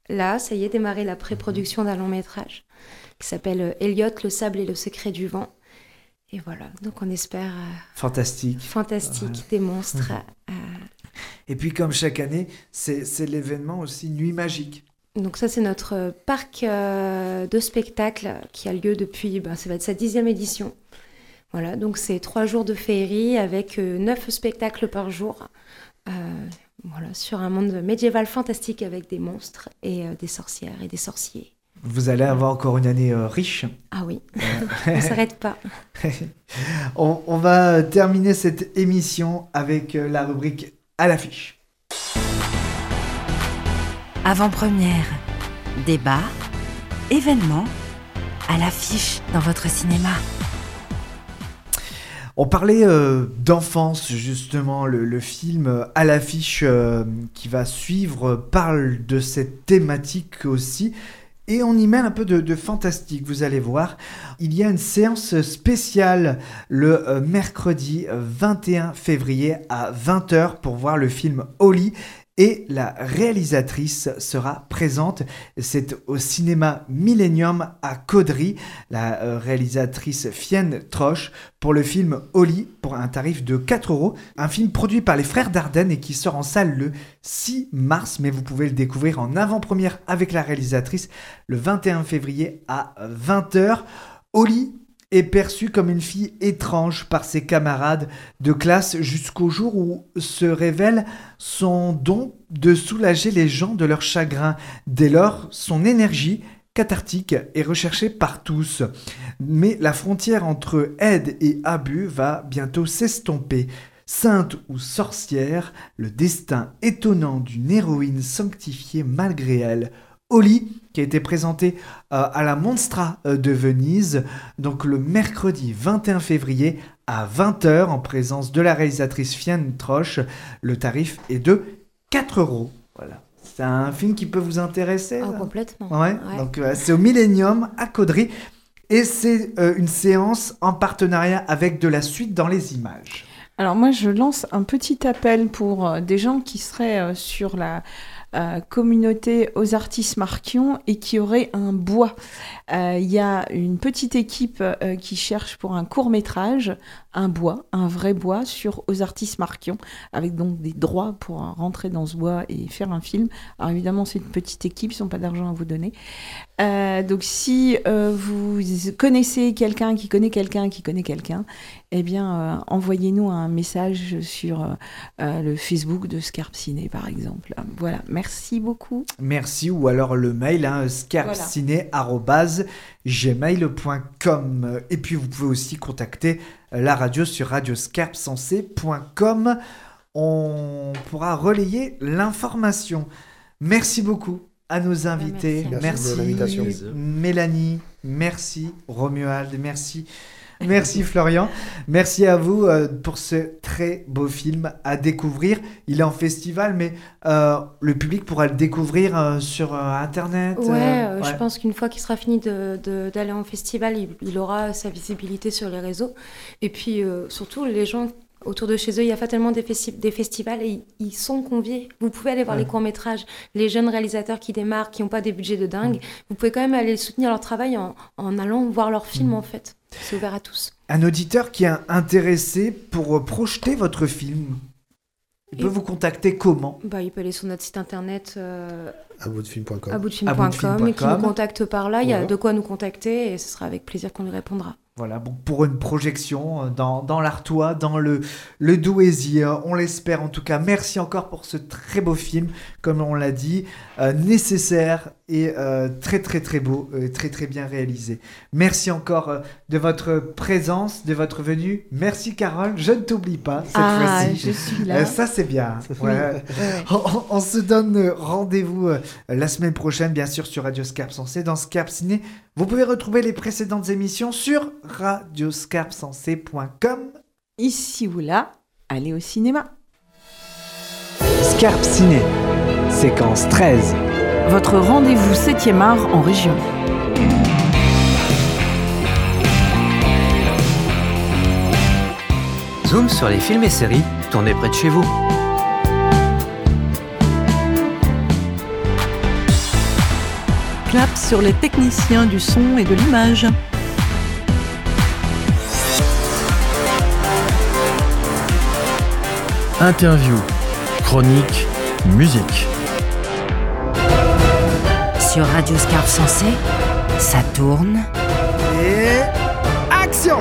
Speaker 7: là, ça y est, démarré la pré-production d'un long métrage qui s'appelle euh, Elliot, le sable et le secret du vent. Et voilà, donc on espère euh,
Speaker 6: Fantastique.
Speaker 7: fantastique, des monstres. [LAUGHS] euh,
Speaker 6: Et puis, comme chaque année, c'est l'événement aussi Nuit Magique.
Speaker 7: Donc ça, c'est notre euh, parc euh, de spectacle qui a lieu depuis, ben, ça va être sa dixième édition. Voilà, donc c'est trois jours de féerie avec euh, neuf spectacles par jour. Euh, voilà, sur un monde médiéval fantastique avec des monstres et des sorcières et des sorciers.
Speaker 6: Vous allez avoir encore une année euh, riche.
Speaker 7: Ah oui, [LAUGHS] on s'arrête pas. [LAUGHS]
Speaker 6: on, on va terminer cette émission avec la rubrique à l'affiche.
Speaker 5: Avant-première, débat, événement, à l'affiche dans votre cinéma.
Speaker 6: On parlait euh, d'enfance, justement. Le, film euh, à l'affiche euh, qui va suivre parle de cette thématique aussi. Et on y mêle un peu de, fantastique, vous allez voir. Il y a une séance spéciale le mercredi euh, 21 février à 20h pour voir le film Oli. Et la réalisatrice sera présente. C'est au cinéma Millennium à Caudry, la euh, réalisatrice Fienne Troche pour le film Oli pour un tarif de 4 euros. Un film produit par les frères Dardenne et qui sort en salle le 6 mars, mais vous pouvez le découvrir en avant-première avec la réalisatrice le 21 février à 20h. Oli est perçue comme une fille étrange par ses camarades de classe jusqu'au jour où se révèle son don de soulager les gens de leur chagrin. Dès lors, son énergie cathartique est recherchée par tous. Mais la frontière entre aide et abus va bientôt s'estomper. Sainte ou sorcière, le destin étonnant d'une héroïne sanctifiée malgré elle. Oli, qui a été présenté euh, à la Monstra euh, de Venise, donc le mercredi 21 février à 20h en présence de la réalisatrice Fianne Troche. Le tarif est de 4 euros. Voilà. C'est un film qui peut vous intéresser
Speaker 7: Oh, complètement.
Speaker 6: Ouais. Donc euh, c'est au Millennium à Caudry et c'est euh, une séance en partenariat avec de la suite dans les images.
Speaker 2: Alors moi, je lance un petit appel pour euh, des gens qui seraient euh, sur la euh, communauté aux artistes Marquion et qui auraient un bois. Euh, Il y a une petite équipe euh, qui cherche pour un court métrage un bois, un vrai bois sur aux artistes Marquion, avec donc des droits pour rentrer dans ce bois et faire un film. Alors évidemment, c'est une petite équipe, ils n'ont pas d'argent à vous donner. Euh, donc si euh, vous connaissez quelqu'un qui connaît quelqu'un qui connaît quelqu'un, eh bien euh, envoyez-nous un message sur le Facebook de Scarpe Ciné par exemple. Voilà, merci beaucoup.
Speaker 6: Merci ou alors le mail hein, scarpciné@gmail.com et puis vous pouvez aussi contacter euh, la radio sur radioscarpsensé.com. On pourra relayer l'information. Merci beaucoup à nos invités.
Speaker 8: Merci. Merci de l'invitation.
Speaker 6: Mélanie, merci Romuald, merci. Merci Florian, merci à vous euh, pour ce très beau film à découvrir. Il est en festival, mais euh, le public pourra le découvrir euh, sur euh, Internet.
Speaker 7: Ouais, je pense qu'une fois qu'il sera fini de- de- d'aller en festival, il, il aura sa visibilité sur les réseaux. Et puis surtout, les gens autour de chez eux, il y a fatalement des, festi- des festivals et ils, sont conviés. Vous pouvez aller voir
Speaker 6: Ouais.
Speaker 7: les courts-métrages, les jeunes réalisateurs qui démarrent, qui n'ont pas des budgets de dingue. Vous pouvez quand même aller soutenir leur travail en, en allant voir leurs films en fait. C'est ouvert à tous.
Speaker 6: Un auditeur qui est intéressé pour euh, projeter votre film, il peut vous contacter comment?
Speaker 7: Bah, il peut aller sur notre site internet euh,
Speaker 8: aboutdefilm.com.
Speaker 7: aboutdefilm.com et qui nous contacte par là. Il y a de quoi nous contacter et ce sera avec plaisir qu'on lui répondra.
Speaker 6: Voilà, bon, pour une projection euh, dans, dans l'Artois, dans le, le Douaisis, on l'espère en tout cas. Merci encore pour ce très beau film, comme on l'a dit, euh, nécessaire et euh, très très très beau, euh, très très bien réalisé. Merci encore euh, de votre présence, de votre venue. Merci Carole, je ne t'oublie pas cette
Speaker 2: Ah,
Speaker 6: fois-ci.
Speaker 2: je suis là.
Speaker 6: Euh, ça c'est bien.
Speaker 2: Oui.
Speaker 6: Ouais.
Speaker 2: Ouais. [LAUGHS]
Speaker 6: On, se donne euh, rendez-vous euh, la semaine prochaine, bien sûr, sur Radio Scarpe Sensé, dans Scarpe Ciné. Vous pouvez retrouver les précédentes émissions sur radioscarpesensé.com.
Speaker 2: Ici ou là, allez au cinéma.
Speaker 1: Scarpe Ciné, séquence 13.
Speaker 15: Votre rendez-vous 7e art en région.
Speaker 3: Zoom sur les films et séries tournés près de chez vous.
Speaker 15: Clap sur les techniciens du son et de l'image.
Speaker 4: Interview, chronique, musique.
Speaker 5: Sur Radio Scarpe Sensé, ça tourne.
Speaker 6: Et action